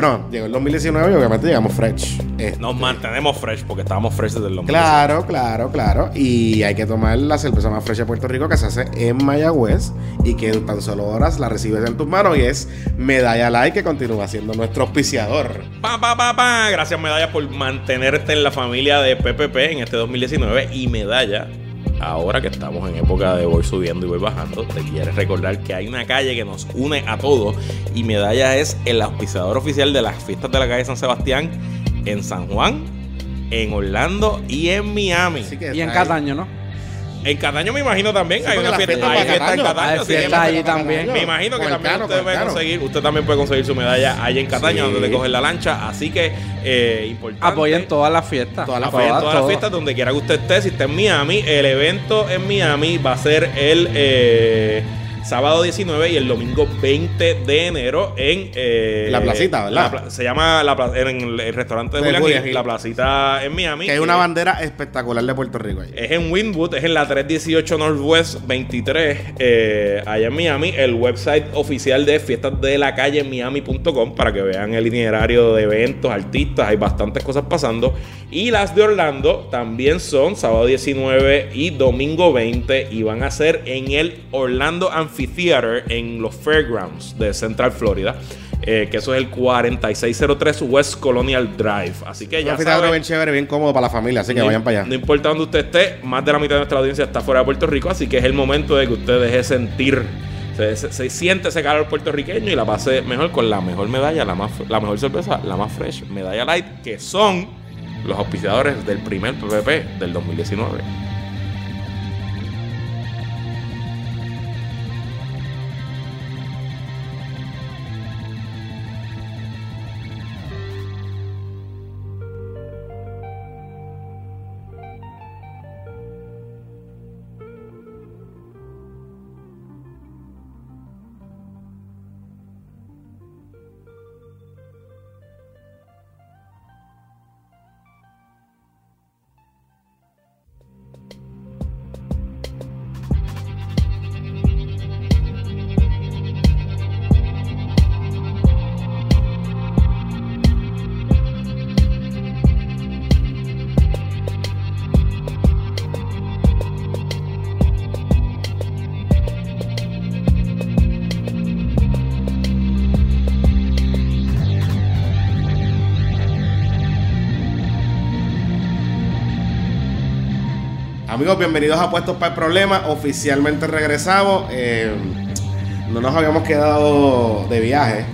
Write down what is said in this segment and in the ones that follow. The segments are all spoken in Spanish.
Bueno, llegó el 2019 y obviamente llegamos fresh. Este, Nos mantenemos fresh porque estábamos fresh desde el 2019. Claro, claro, claro. Y hay que tomar la cerveza más fresh de Puerto Rico que se hace en Mayagüez y que en tan solo horas la recibes en tus manos y es Medalla Light que continúa siendo nuestro auspiciador. Pa, pa, pa, pa. Gracias, Medalla, por mantenerte en la familia de PPP en este 2019. Y Medalla, ahora que estamos en época de voy subiendo y voy bajando, te quieres recordar que hay una calle que nos une a todos. Y Medalla es el auspiciador oficial de las fiestas de la calle San Sebastián en San Juan, en Orlando y en Miami. Así que Y en ahí- Cataño, ¿no? En Cataño me imagino también. Sí, hay una fiesta, hay fiesta en Cataño. Hay fiesta me- allí también. Me imagino que también Cano, usted puede conseguir, usted también puede conseguir su medalla allá en Cataño, Sí. donde te cogen la lancha. Así que, eh, importante. Apoyen todas las fiestas. Todas las Apoyen todas las fiestas donde quiera que usted esté. Si está en Miami, el evento en Miami va a ser el eh, sábado 19 y el domingo 20 de enero en eh, La placita, ¿verdad? la se llama la en el, restaurante de, De Julián Gil, Gil. la placita en Miami. Que hay una bandera espectacular de Puerto Rico ahí. es en Winwood, es en la 318 Northwest 23, eh, allá en Miami. El website oficial de fiestas de la calle Miami.com para que vean el itinerario de eventos, artistas, hay bastantes cosas pasando. Y las de Orlando también son sábado 19 y domingo 20 y van a ser en el Orlando Amphitheater en los Fairgrounds de Central Florida. eh, que eso es el 4603 West Colonial Drive. Así que Un ya anfiteatro saben, bien chévere, bien cómodo para la familia, así que no- vayan para allá. No importa dónde usted esté, más de la mitad de nuestra audiencia está fuera de Puerto Rico, así que es el momento de que usted deje sentir, se, se- se siente ese calor puertorriqueño y la pase mejor con la mejor medalla, la, más, la mejor cerveza, la más fresh, Medalla Light, que son los auspiciadores del primer PPP del 2019. Amigos, bienvenidos a Puestos para el Problema. Oficialmente regresamos. Eh, no nos habíamos quedado de viaje.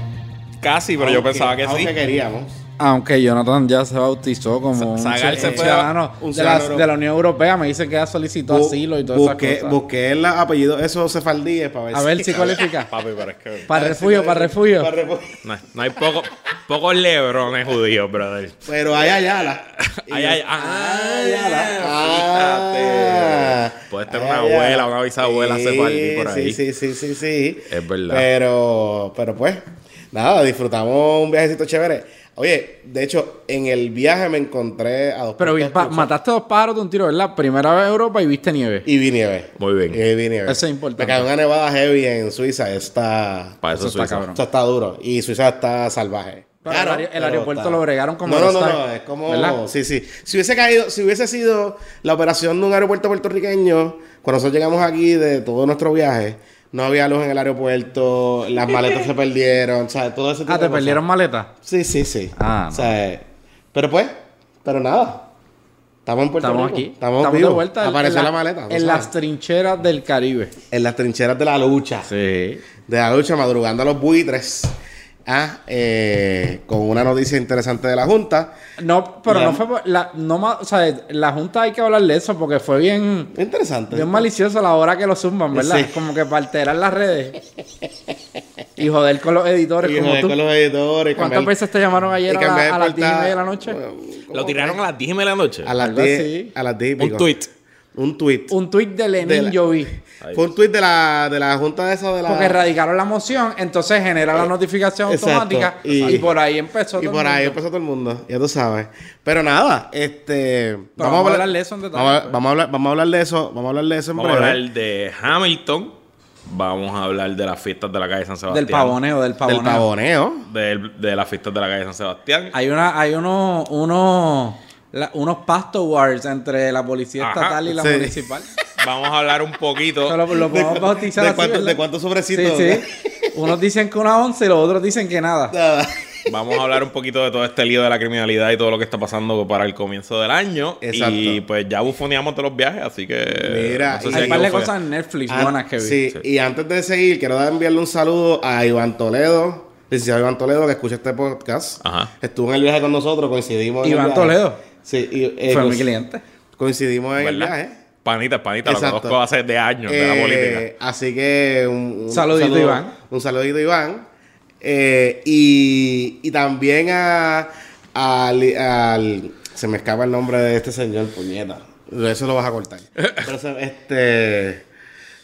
Casi, pero yo Aunque- pensaba que aunque sí. queríamos. Aunque Jonathan ya se bautizó como un, se ciudadano, un de, la, ciudadano de la Unión Europea. Me dice que ya solicitó Bu- asilo y esas cosas. busqué el apellido esos cefaldíes para ver A ver si cualifica. Papi, pero es que Para refugio, para refugio. Para refugio. no, hay- no hay poco, pocos lebrones judíos, brother. Pero hay Ayala. Ay, ay, ah, Ayala. fíjate. Puedes tener una abuela, una bisabuela sefardí por ahí. Sí, sí, sí, sí, sí. Es verdad. Pero, pero pues, nada, disfrutamos un viajecito chévere. Oye, de hecho, en el viaje me encontré a dos Pero vi- pa- mataste dos pájaros de un tiro, ¿verdad? Primera vez a Europa y viste nieve. Y vi nieve. Muy bien. Y vi nieve. Eso es importante. Me cayó una nevada heavy en Suiza. Está... Para eso, Eso está Suiza. cabrón. Esto está duro. Y Suiza está salvaje. Pero Claro, el aer- el pero aeropuerto está- lo bregaron como No, no, no, no, es como. ¿verdad? Sí, sí. Si hubiese caído, si hubiese sido la operación de un aeropuerto puertorriqueño, cuando nosotros llegamos aquí de todo nuestro viaje, no había luz en el aeropuerto, las maletas se perdieron, ¿sabes? Todo ese tipo Ah, de ¿te perdieron cosas. maleta? Sí, sí, sí. Ah, O sea, pero pues, pero nada. Estamos en Puerto Estamos Rico. aquí. Estamos, de vivos. vuelta. en- Apareció en la, maleta. tú En sabes. las trincheras del Caribe. En las trincheras de la lucha. Sí. de la lucha, madrugando a los buitres. Ah, eh, con una noticia interesante de la Junta. No, pero La- no fue. por- La, no o sea, la Junta hay que hablar de eso porque fue bien. Interesante. Bien malicioso a la hora que lo zumban, ¿verdad? Sí. Como que para alterar las redes. y joder con los editores Y como joder tú. con los editores. ¿Cuántas cambiar- veces te llamaron ayer a, la- a las 10 y media de la noche? Lo ¿cómo tiraron a las 10 y media de la noche. a las Algo 10. así. A las 10 y Un tweet. Un tweet. Un tuit de Lenin De yo vi. Fue un tweet de la, de la Junta de eso de la. Porque radicaron la moción, entonces genera la notificación Eh, exacto. automática y, Y- por ahí empezó. Y todo por el ahí mundo. empezó todo el mundo, ya tú sabes. Pero nada, este. vamos a hablar de eso en detalle, Vamos a, pues. vamos a hablar, vamos a hablar de eso. Vamos a hablar de eso en Vamos a hablar de Hamilton, Vamos a hablar de las fiestas de la calle San Sebastián. Del pavoneo, del pavoneo. Del pavoneo. Del- de las fiestas de la calle San Sebastián. Hay una, hay uno, uno, la- unos pasto wars entre la policía Ajá, estatal y la sí. municipal. Vamos a hablar un poquito. Lo, lo podemos bautizar ¿De así, cuántos de sobrecitos? Sí, sí. Unos dicen que una once y los otros dicen que nada. Nada. Vamos a hablar un poquito de todo este lío de la criminalidad y todo lo que está pasando para el comienzo del año. Exacto. Y pues ya bufoneamos de los viajes, así que. Mira, no sé y- si Hay un par de cosas en Netflix Ah, buenas que vi. sí, Sí. y antes de seguir, quiero dar- enviarle un saludo a Iván Toledo, licenciado Iván Toledo, que escucha este podcast. Ajá. Estuvo en el viaje con nosotros, coincidimos en el Iván viaje. Toledo. Sí, y, eh, Fue mi cliente. Coincidimos en el viaje. Panita, panita, lo Exacto. conozco hace de años de la Eh, política. Así que un, un Saludito, saludo- Iván. Un saludito, Iván. Eh, y, y también a, al, al- Se me escapa el nombre de este señor, puñeta. Eso lo vas a cortar. Se- este.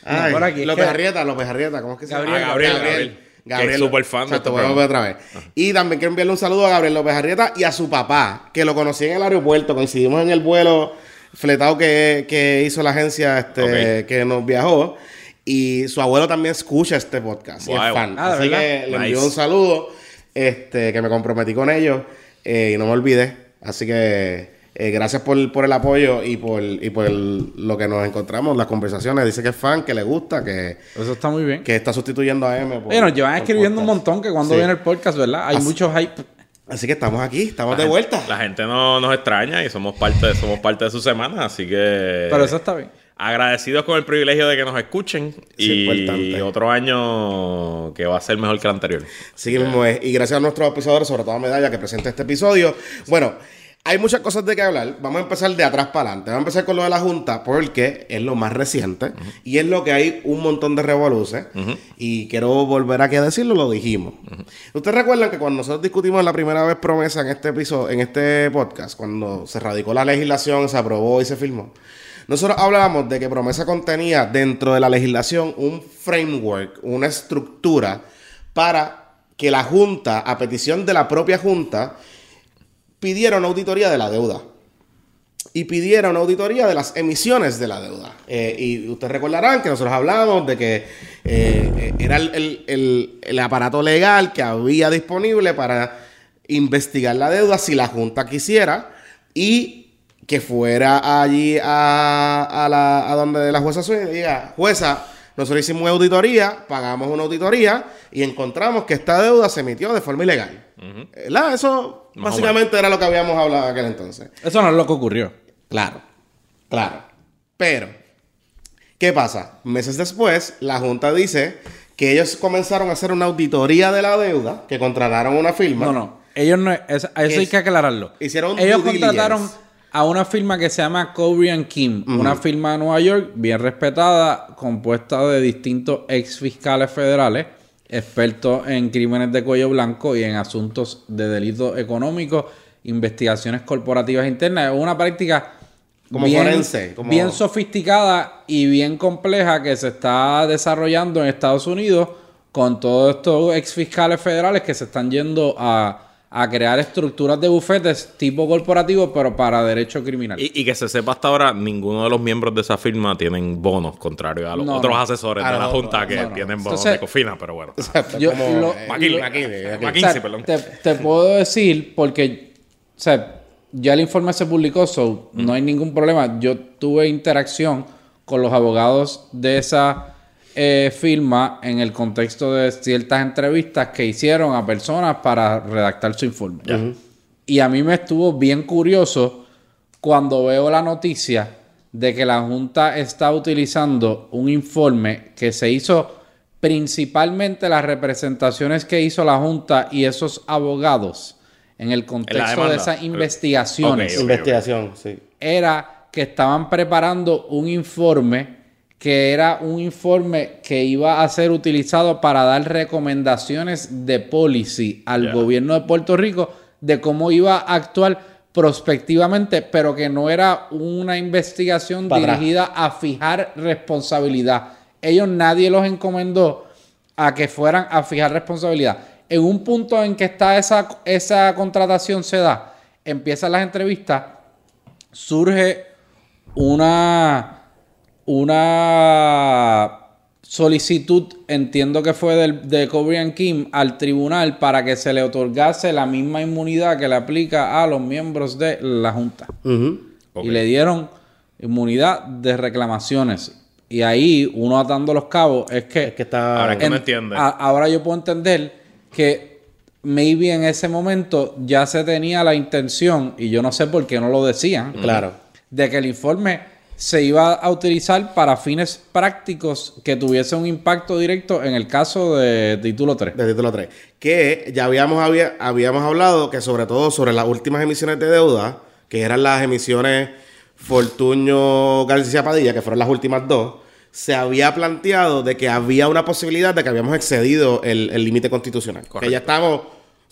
Ay, por aquí, López. Arrieta, López Arrieta, ¿cómo es que se llama? Gabriel, Gabriel, Gabriel. Que es súper fan de Exacto, este voy a volver otra vez. Y también quiero enviarle un saludo a Gabriel López Arrieta y a su papá, que lo conocí en el aeropuerto. Coincidimos en el vuelo fletado que, que hizo la agencia este, que nos viajó. Y su abuelo también escucha este podcast y es fan. Ah, ¿de Así verdad? que le envío Nice. un saludo, este, que me comprometí con ellos eh, y no me olvidé. Así que eh, gracias por, por el apoyo y por, y por el- lo que nos encontramos, las conversaciones. Dice que es fan, que le gusta, que, Eso está muy bien. que está sustituyendo a M. por- Oye, nos llevan escribiendo un montón que cuando Sí. viene el podcast, ¿verdad? Hay Así- mucho hype. Así que estamos aquí, estamos La de gente- vuelta. La gente no nos extraña y somos parte, somos parte de su semana, así que. Pero eso está bien. Agradecidos con el privilegio de que nos escuchen. Sí, y importante. otro año que va a ser mejor que el anterior. Así mismo es. Y gracias a nuestros auspiciadores, sobre todo a Medalla, que presenta este episodio. Bueno, hay muchas cosas de qué hablar. Vamos a empezar de atrás para adelante. Vamos a empezar con lo de la Junta, porque es lo más reciente. Y es lo que hay un montón de revoluciones. Y quiero volver aquí a decirlo, lo dijimos. Ustedes recuerdan que cuando nosotros discutimos la primera vez promesa en este episodio, en este podcast, cuando se radicó la legislación, se aprobó y se firmó. Nosotros hablábamos de que promesa contenía dentro de la legislación un framework, una estructura para que la Junta, a petición de la propia Junta, pidiera una auditoría de la deuda. Y pidiera una auditoría de las emisiones de la deuda. Eh, y ustedes recordarán que nosotros hablamos de que eh, era el, el- el- aparato legal que había disponible para investigar la deuda si la Junta quisiera y que fuera allí a, a la, a donde la jueza Swing y diga, jueza, nosotros hicimos una auditoría, pagamos una auditoría y encontramos que esta deuda se emitió de forma ilegal. ¿Verdad? Eso Más básicamente era lo que habíamos hablado en aquel entonces. Eso no es lo que ocurrió. Claro, claro. Pero, ¿qué pasa? Meses después, la Junta dice que ellos comenzaron a hacer una auditoría de la deuda, que contrataron una firma. No, no. Ellos no. Eso, eso hay que aclararlo. Hicieron Ellos contrataron diligence. a una firma que se llama Cobry and Kim. Una firma de Nueva York, bien respetada, compuesta de distintos ex fiscales federales, expertos en crímenes de cuello blanco y en asuntos de delitos económicos, investigaciones corporativas internas. Es una práctica. Como forense, como- bien sofisticada y bien compleja que se está desarrollando en Estados Unidos con todos estos ex fiscales federales que se están yendo a, a crear estructuras de bufetes tipo corporativo, pero para derecho criminal. Y, y que se sepa hasta ahora, ninguno de los miembros de esa firma tienen bonos, contrario a los No, otros no. asesores Ah, de la no, Junta no, que no, no. tienen bonos Entonces- de cofina, pero bueno. Yo como, lo- McKinley. McKinley, McKinley. McKinley. O sea, perdón. Te, te puedo decir, porque o sea, ya el informe se publicó, so no hay ningún problema. Yo tuve interacción con los abogados de esa eh, firma en el contexto de ciertas entrevistas que hicieron a personas para redactar su informe. Y a mí me estuvo bien curioso cuando veo la noticia de que la Junta está utilizando un informe que se hizo principalmente las representaciones que hizo la Junta y esos abogados en el contexto de esas investigaciones. Investigación, sí. era que estaban preparando un informe que era un informe que iba a ser utilizado para dar recomendaciones de policy al gobierno de Puerto Rico de cómo iba a actuar prospectivamente, pero que no era una investigación dirigida a fijar responsabilidad. Ellos nadie los encomendó a que fueran a fijar responsabilidad. En un punto en que está esa, esa contratación se da, empiezan las entrevistas, surge una, una solicitud, entiendo que fue del, de Korean Kim, al tribunal para que se le otorgase la misma inmunidad que le aplica a los miembros de la Junta. Y le dieron inmunidad de reclamaciones. Y ahí, uno atando los cabos, es que... Es que está... Ahora es que en- no entiende. a- ahora yo puedo entender que maybe en ese momento ya se tenía la intención, y yo no sé por qué no lo decían, Claro. de que el informe se iba a utilizar para fines prácticos que tuviese un impacto directo en el caso de título 3. De título 3. Que ya habíamos, había- habíamos hablado que sobre todo sobre las últimas emisiones de deuda, que eran las emisiones Fortuño García Padilla, que fueron las últimas dos, se había planteado de que había una posibilidad de que habíamos excedido el límite constitucional. Correcto. Que ya estamos,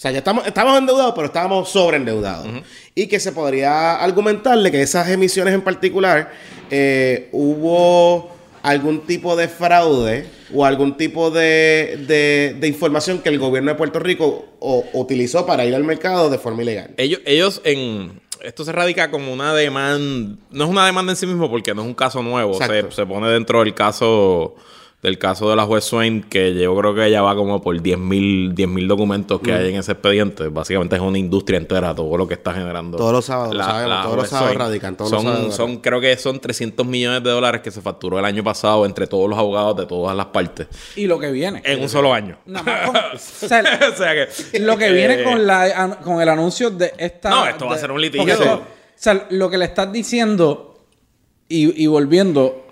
sea, ya estamos, estamos endeudados, pero estábamos sobreendeudados. Y que se podría argumentarle que esas emisiones en particular eh, hubo algún tipo de fraude o algún tipo de, de- de información que el gobierno de Puerto Rico o- utilizó para ir al mercado de forma ilegal. Ellos, ellos en. Esto se radica como una demanda. No es una demanda en sí mismo porque no es un caso nuevo. Se, se pone dentro del caso. Del caso de la juez Swain, que yo creo que ya va como por 10.000 10.000 documentos Mm. que hay en ese expediente. Básicamente es una industria entera, todo lo que está generando. Todos los sábados, sabemos, todos los sábados radican, todos los son, sábados son, creo que son 300 millones de dólares que se facturó el año pasado entre todos los abogados de todas las partes. Y lo que viene. En un solo año. Nada más con- o sea, o sea que. lo que viene eh, con, la, con el anuncio de esta... No, esto va a ser un litigio. o sea, lo que le estás diciendo y, y volviendo,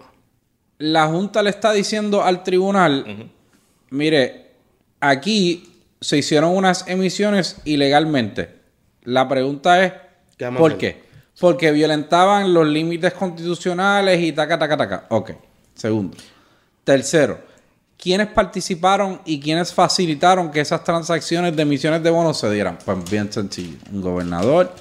la Junta le está diciendo al tribunal, mire, aquí se hicieron unas emisiones ilegalmente. La pregunta es, ¿Qué vamos a ¿por qué? Porque violentaban los límites constitucionales y taca, taca, taca. Ok. Segundo. Tercero, ¿quiénes participaron y quiénes facilitaron que esas transacciones de emisiones de bonos se dieran? Pues bien sencillo. Un gobernador,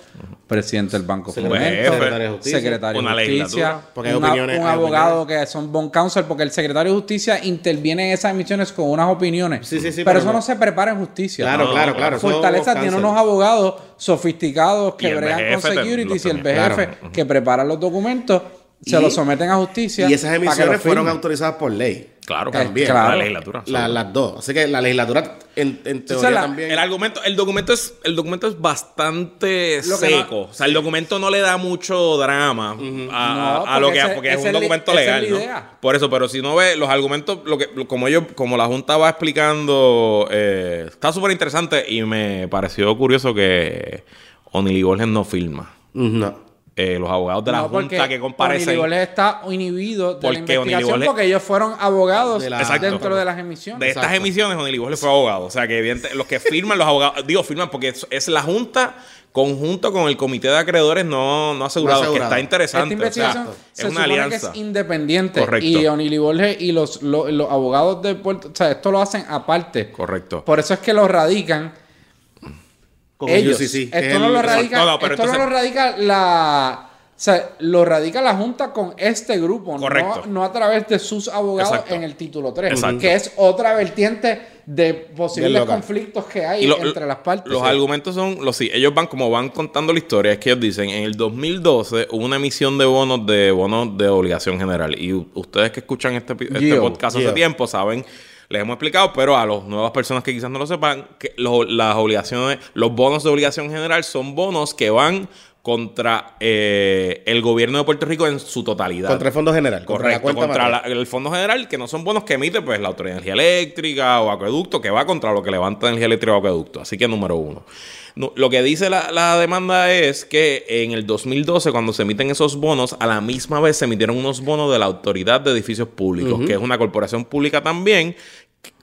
presidente del Banco de Secretario de Justicia. secretario Una de Justicia, legislatura. Porque hay una- opiniones, un abogado que son bond counsel, porque el secretario de Justicia interviene en esas emisiones con unas opiniones. Sí, sí, sí, pero, pero eso no- se prepara en justicia. Claro, No, claro, claro. Fortaleza tiene unos abogados sofisticados que bregan con securities y el. BGF Claro. que prepara los documentos, se Y- los someten a justicia. Y esas para que emisiones fueron autorizadas por ley. Claro, También. claro. La legislatura. La- las dos. Así que la legislatura, en, en teoría la- también. El argumento, el documento es, el documento es bastante Lo seco. o sea, el documento no le da mucho drama a, No, a- lo que ese- porque es un documento legal, ¿no? idea. Por eso, pero si no ve los argumentos, lo que, como ellos, como la Junta va explicando, eh, está súper interesante y me pareció curioso que O'Neill y Borges no firma. No. Eh, los abogados de la No, Junta que comparecen. O'Neill Borges está inhibido de Porque la investigación porque ellos fueron abogados De la- Exacto. dentro de las emisiones. De estas Exacto. emisiones, Borges fue abogado. O sea, que evidente- los que firman, los abogados, digo, firman porque es, es la Junta conjunto con el comité de acreedores no, no asegurados, No que asegurado. está interesante. Esta investigación o sea, se es una alianza. que es independiente. Correcto. Y O'Neill Borges y los, los, los abogados de Puerto... O sea, esto lo hacen aparte. Correcto. Por eso es que lo radican Con el ellos. Que es esto no lo radica, No, no, pero esto no lo radica la... O sea, lo radica la Junta con este grupo, no- Correcto. No, a través de sus abogados Exacto. en el título 3, Exacto. que es otra vertiente de posibles conflictos que hay lo- entre las partes. Los argumentos son los sí, ellos van como van contando la historia, es que ellos dicen, en el 2012 hubo una emisión de bonos de bonos de obligación general y ustedes que escuchan este, este Gio, podcast Gio. hace tiempo saben, les hemos explicado, pero a las nuevas personas que quizás no lo sepan, que los, las obligaciones, los bonos de obligación general son bonos que van contra eh, el gobierno de Puerto Rico en su totalidad. Contra el Fondo General. contra la Correcto, contra la- el Fondo General, que no son bonos que emite pues la Autoridad de Energía Eléctrica o Acueducto, que va contra lo que levanta energía eléctrica o Acueducto. Así que número uno. No, lo que dice la, la demanda es que en el 2012, cuando se emiten esos bonos, a la misma vez se emitieron unos bonos de la Autoridad de Edificios Públicos, que es una corporación pública también,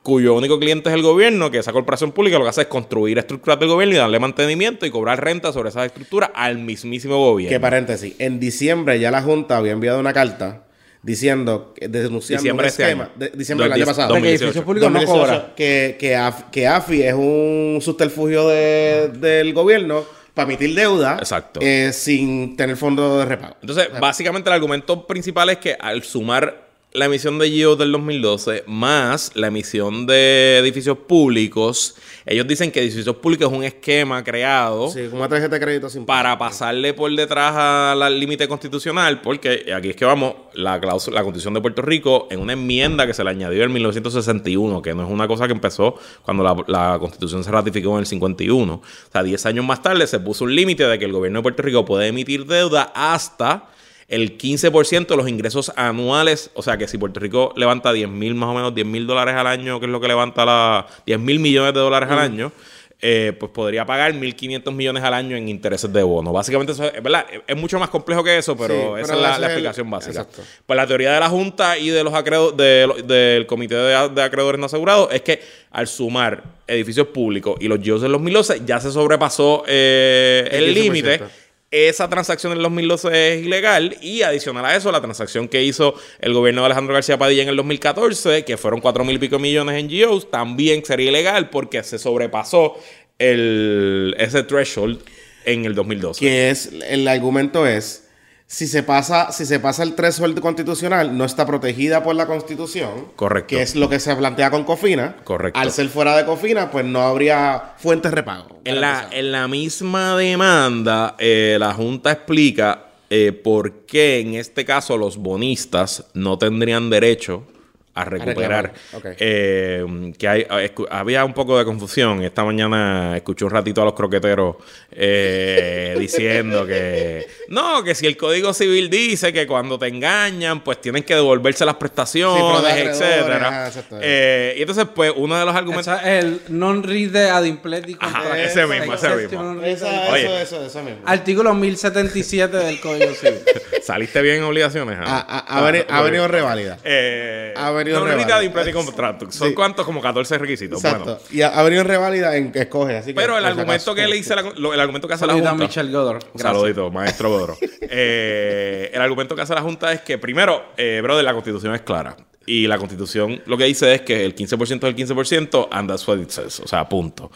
cuyo único cliente es el gobierno, que esa corporación pública lo que hace es construir estructuras del gobierno y darle mantenimiento y cobrar renta sobre esas estructuras al mismísimo gobierno. Que paréntesis, en diciembre ya la Junta había enviado una carta diciendo, que- denunciando Diciembre un este esquema, año. de- diciembre del año 2018. pasado. de que 2018. edificios públicos no 2018, cobra. que, que, AF- que AFI es un subterfugio de- del gobierno para emitir deuda Exacto. eh, sin tener fondo de repago. Entonces, básicamente el argumento principal es que al sumar la emisión de GIO del 2012 más la emisión de edificios públicos, ellos dicen que edificios públicos es un esquema creado Sí, una tarjeta de crédito sin para pasarle por detrás al límite constitucional, porque aquí es que vamos, la, cláusula- la Constitución de Puerto Rico, en una enmienda que se le añadió en 1961, que no es una cosa que empezó cuando la, la Constitución se ratificó en el 51. O sea, 10 años más tarde se puso un límite de que el gobierno de Puerto Rico puede emitir deuda hasta el 15% de los ingresos anuales. O sea, que si Puerto Rico levanta 10 mil, más o menos 10 mil dólares al año, que es lo que levanta la 10 mil millones de dólares al año, eh, pues podría pagar 1.500 millones al año en intereses de bono. Básicamente, eso es, ¿verdad? Es mucho más complejo que eso, pero Sí, esa pero es la, la el- explicación básica. exacto. Pues la teoría de la Junta y de los acreedo- de del Comité de, de Acreedores No Asegurados es que al sumar edificios públicos y los GIOs en los 2012 ya se sobrepasó eh, El el 15%. límite. Esa transacción en 2012 es ilegal y adicional a eso, la transacción que hizo el gobierno de Alejandro García Padilla en el 2014, que fueron cuatro mil y pico millones en GIOs, también sería ilegal porque se sobrepasó el, ese threshold en el 2012. Que es, el argumento es, si se pasa, si se pasa el threshold constitucional, no está protegida por la constitución. Correcto. Que es lo que se plantea con Cofina. Correcto. Al ser fuera de Cofina, pues no habría fuentes de repago. En la, en la misma demanda, eh, la Junta explica eh, por qué en este caso los bonistas no tendrían derecho a recuperar. Eh, que hay, escu- había un poco de confusión. Esta mañana escuché un ratito a los croqueteros eh, diciendo que no, que si el Código Civil dice que cuando te engañan, pues tienen que devolverse las Sí, prestaciones, acreedores, etcétera. exacto. Eh, y entonces, pues, uno de los argumentos. Es el non-ride ad impledi Ajá, contra- ese mismo, ese mismo. Esa- eso, eso, eso mismo. Artículo 1077 del Código Civil. ¿Saliste bien en obligaciones? Ha, ah? ha- ha veni- ha venido reválida. Venido no, reválida. de y contrato. ¿Son Sí. cuántos? Como 14 requisitos. Exacto. Bueno. Y ha, venido reválida en que escoge. Así que, Pero el argumento acaso. que le hice, la- lo- el argumento que hace la a Junta. Michelle Godor. Saludito, maestro Godoro. Eh, el argumento que hace la Junta es que, primero, eh, brother, la constitución es clara. Y la constitución lo que dice es que el 15% es el 15%, and that's what it says. O sea, punto.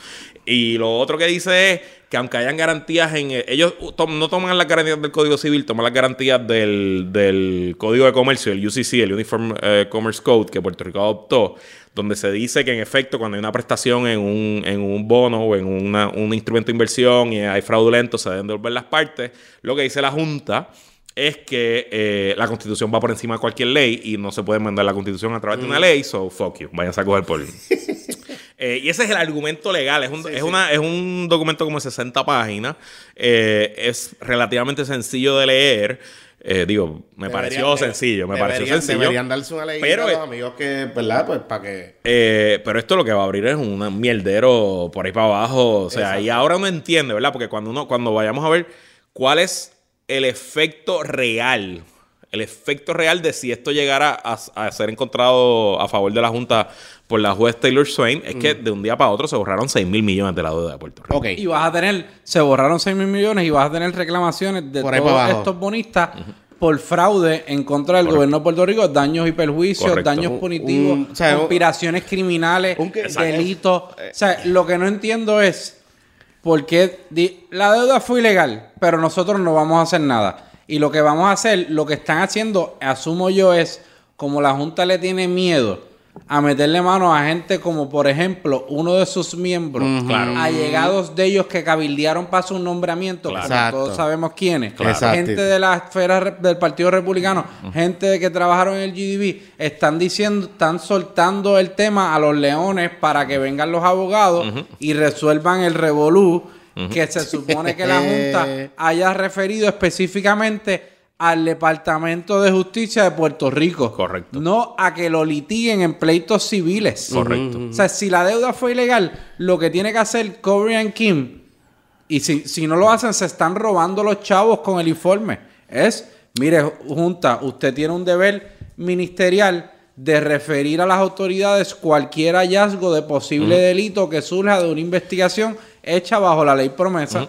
Y lo otro que dice es que aunque hayan garantías en... Ellos tom- no toman las garantías del Código Civil, toman las garantías del, del Código de Comercio, el UCC, el Uniform eh, Commerce Code, que Puerto Rico adoptó, donde se dice que en efecto cuando hay una prestación en un, en un bono o en una- un instrumento de inversión y hay fraudulento, se deben devolver las partes. Lo que dice la Junta es que eh, la constitución va por encima de cualquier ley y no se puede mandar la constitución a través de una ley, so fuck you, váyanse a coger por... Eh, y ese es el argumento legal, es un, es una, es un documento como de 60 páginas, eh, es relativamente sencillo de leer, Eh, digo, me Deberían- pareció sencillo, me pareció sencillo. Deberían darse una ley Pero, a los amigos que, ¿verdad? Pues para que. Eh, pero esto lo que va a abrir es un mierdero por ahí para abajo. O sea, Exacto. y ahora uno entiende, ¿verdad? Porque cuando uno, cuando vayamos a ver cuál es el efecto real, el efecto real de si esto llegara a, a ser encontrado a favor de la Junta por la juez Taylor Swain, es que de un día para otro se borraron 6 mil millones de la deuda de Puerto Rico. Ok. Y vas a tener, se borraron 6 mil millones y vas a tener reclamaciones de Por todos estos bonistas por fraude en contra del gobierno de Puerto Rico, daños y perjuicios, Correcto. daños Un- punitivos, un- o sea, un- conspiraciones criminales, un que- delitos. O sea, lo que no entiendo es por qué la deuda fue ilegal, pero nosotros no vamos a hacer nada. Y lo que vamos a hacer, lo que están haciendo, asumo yo, es como la Junta le tiene miedo a meterle mano a gente como, por ejemplo, uno de sus miembros, Claro. allegados de ellos que cabildearon para su nombramiento, Claro. como Exacto. todos sabemos quiénes, Claro. Gente de la esfera del Partido Republicano, gente que trabajaron en el GDB, están diciendo, están soltando el tema a los leones para que vengan los abogados y resuelvan el revolú que se supone que la Junta haya referido específicamente al Departamento de Justicia de Puerto Rico. Correcto. No a que lo litiguen en pleitos civiles. Correcto. O sea, si la deuda fue ilegal, lo que tiene que hacer Korean Kim, y si, si no lo hacen, se están robando los chavos con el informe. Es, mire, Junta, usted tiene un deber ministerial de referir a las autoridades cualquier hallazgo de posible delito que surja de una investigación hecha bajo la ley promesa.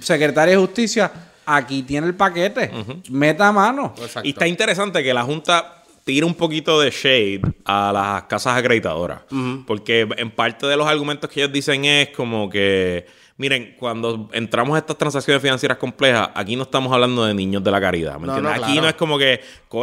Secretaria de Justicia, aquí tiene el paquete. Meta mano. Exacto. Y está interesante que la Junta tira un poquito de shade a las casas acreditadoras. Porque en parte de los argumentos que ellos dicen es como que, miren, cuando entramos a estas transacciones financieras complejas, aquí no estamos hablando de niños de la caridad. ¿me No, entiendes? no, Aquí claro. no es como que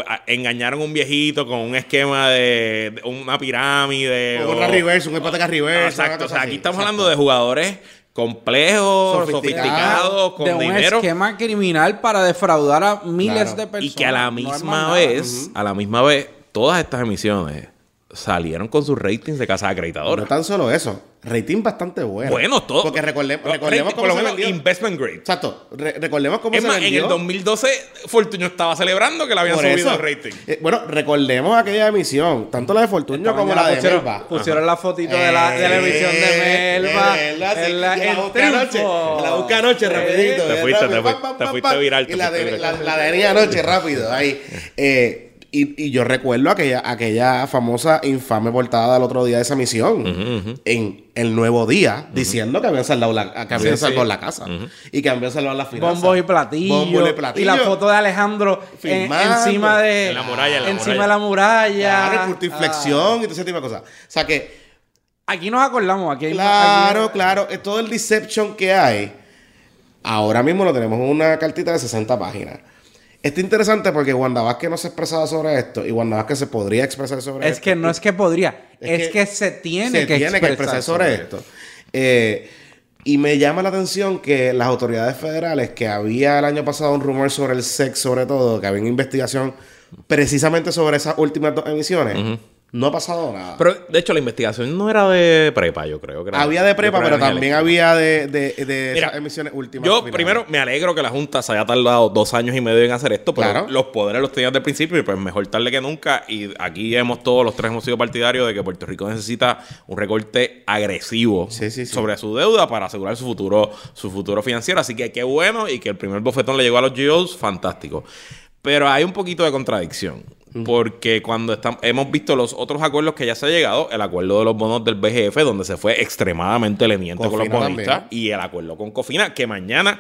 a- engañaron a un viejito con un esquema de, de una pirámide. O una reverse, una hipoteca reverse. Exacto. O sea, aquí estamos Exacto. hablando de jugadores complejos, Sofisticados, con de un dinero. esquema criminal para defraudar a miles Claro. de Y personas. que a la No misma nada. vez, a la misma vez, todas estas emisiones salieron con sus ratings de casas No acreditadoras. tan solo eso. Rating bastante bueno. Bueno, todo. Porque recordemos, Rating, recordemos por cómo lo se menos vendió. investment grade. Exacto. Re- recordemos cómo Es se más, en el 2012 Fortunio estaba celebrando que le habían Por subido eso. el rating. Eh, bueno, recordemos aquella emisión, tanto la de Fortunio como la de pusieron, Melba. pusieron la fotito de la, de la emisión de Eh, Melba. en la, busqué anoche. La busqué anoche, Eh, rapidito. Te fuiste, te fuiste, viral, Y la de, anoche, rápido. Ahí. Eh, y, y yo recuerdo aquella, aquella famosa, infame portada del otro día de esa misión. En el nuevo día, diciendo que habían salvado la, que habían Sí, salvado sí. la casa. Y que habían salvado las finanzas. Bombos y platillos. Bombos y platillos. la foto de Alejandro en- Filmando. encima de. En la muralla, en la encima muralla. de la muralla. Claro, el punto de inflexión y todo ese tipo de cosas. O sea que aquí nos acordamos. Aquí hay- Claro, aquí- claro. Es todo el deception que hay. Ahora mismo lo tenemos en una cartita de 60 páginas. Está interesante porque Wanda Vázquez no se ha expresado sobre esto y Wanda Vázquez se podría expresar sobre Es esto. que no es que podría, es, Es que, que se tiene se que tiene que expresar sobre esto. Eh, y me llama la atención que las autoridades federales, que había el año pasado un rumor sobre el sex, sobre todo, que había una investigación precisamente sobre esas últimas dos emisiones, no ha pasado nada. Pero de hecho, la investigación no era de prepa, yo creo. que era- había de prepa, pero también había de, de, de Mira, esas emisiones últimas. Yo finales. primero me alegro que la Junta se haya tardado dos años y medio en hacer esto, pero Claro. los poderes los tenían desde el principio y pues mejor tarde que nunca. Y aquí hemos todos los tres hemos sido partidarios de que Puerto Rico necesita un recorte agresivo Sí, sí, sí. sobre su deuda para asegurar su futuro, su futuro financiero. Así que qué bueno y que el primer bofetón le llegó a los GOs, fantástico. Pero hay un poquito de contradicción. Porque cuando estamos, hemos visto los otros acuerdos que ya se ha llegado, el acuerdo de los bonos del BGF, donde se fue extremadamente leniente con los bonistas, también. y el acuerdo con Cofina, que mañana,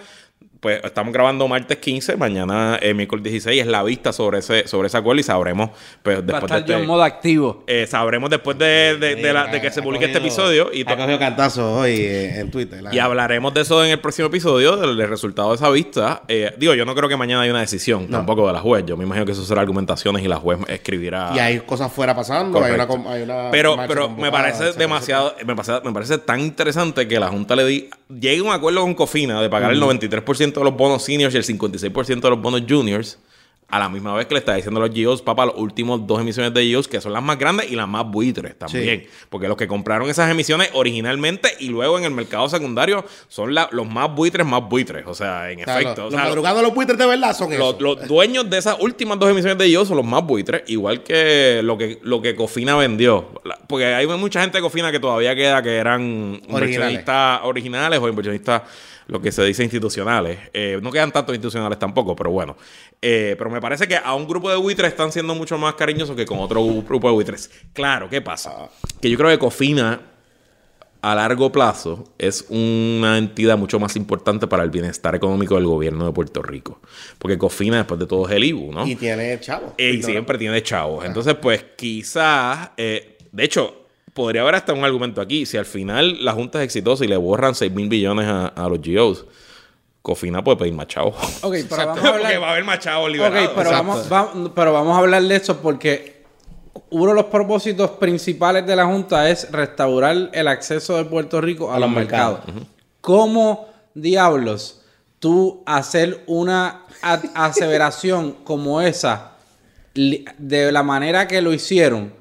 pues estamos grabando martes 15, mañana eh, miércoles 16 es la vista sobre ese, sobre ese acuerdo y sabremos, pues Va a después estar de yo en este- modo activo. eh, sabremos después de, de- de la- de que se publique este episodio y, ha to- cogido cantazo hoy eh, en Twitter. la- y hablaremos de eso en el próximo episodio, del, del resultado de esa vista. Eh, digo, yo no creo que mañana haya una decisión tampoco de la juez. Yo me imagino que eso será argumentaciones y la juez escribirá. Y hay cosas fuera pasando. Hay una, hay una pero pero me parece demasiado, me parece, me parece tan interesante que la Junta le di, llegue a un acuerdo con Cofina de pagar el 93% de los bonos seniors y el 56% de los bonos juniors. A la misma vez que le está diciendo a los GEOs, papá, los últimos dos emisiones de GEOs, que son las más grandes y las más buitres también. Porque los que compraron esas emisiones originalmente y luego en el mercado secundario son la- los más buitres, más buitres. O sea, en efecto. los, o los madrugados de los buitres de verdad son los, eso. los dueños de esas últimas dos emisiones de ellos son los más buitres, igual que lo que, lo que Cofina vendió. Porque hay mucha gente de Cofina que todavía queda que eran inversionistas originales o inversionistas, lo que se dice institucionales. Eh, no quedan tantos institucionales tampoco, pero bueno. Eh, pero me parece que a un grupo de buitres están siendo mucho más cariñosos que con otro grupo de buitres. Claro, ¿qué pasa? Que yo creo que Cofina a largo plazo es una entidad mucho más importante para el bienestar económico del gobierno de Puerto Rico. Porque Cofina, después de todo, es el IBU, ¿no? Y tiene chavo. Eh, y siempre tiene chavos. Entonces, pues quizás, eh, de hecho, podría haber hasta un argumento aquí. Si al final la Junta es exitosa y le borran 6 mil billones a, a los GOs, Cofina puede pedir más chavos. Ok, pero Exacto, vamos a hablar- Porque va a haber más chavos Ok, pero vamos, va- pero vamos a hablar de eso porque uno de los propósitos principales de la Junta es restaurar el acceso de Puerto Rico a, A los los mercados. mercados. ¿Cómo diablos tú hacer una aseveración como esa de la manera que lo hicieron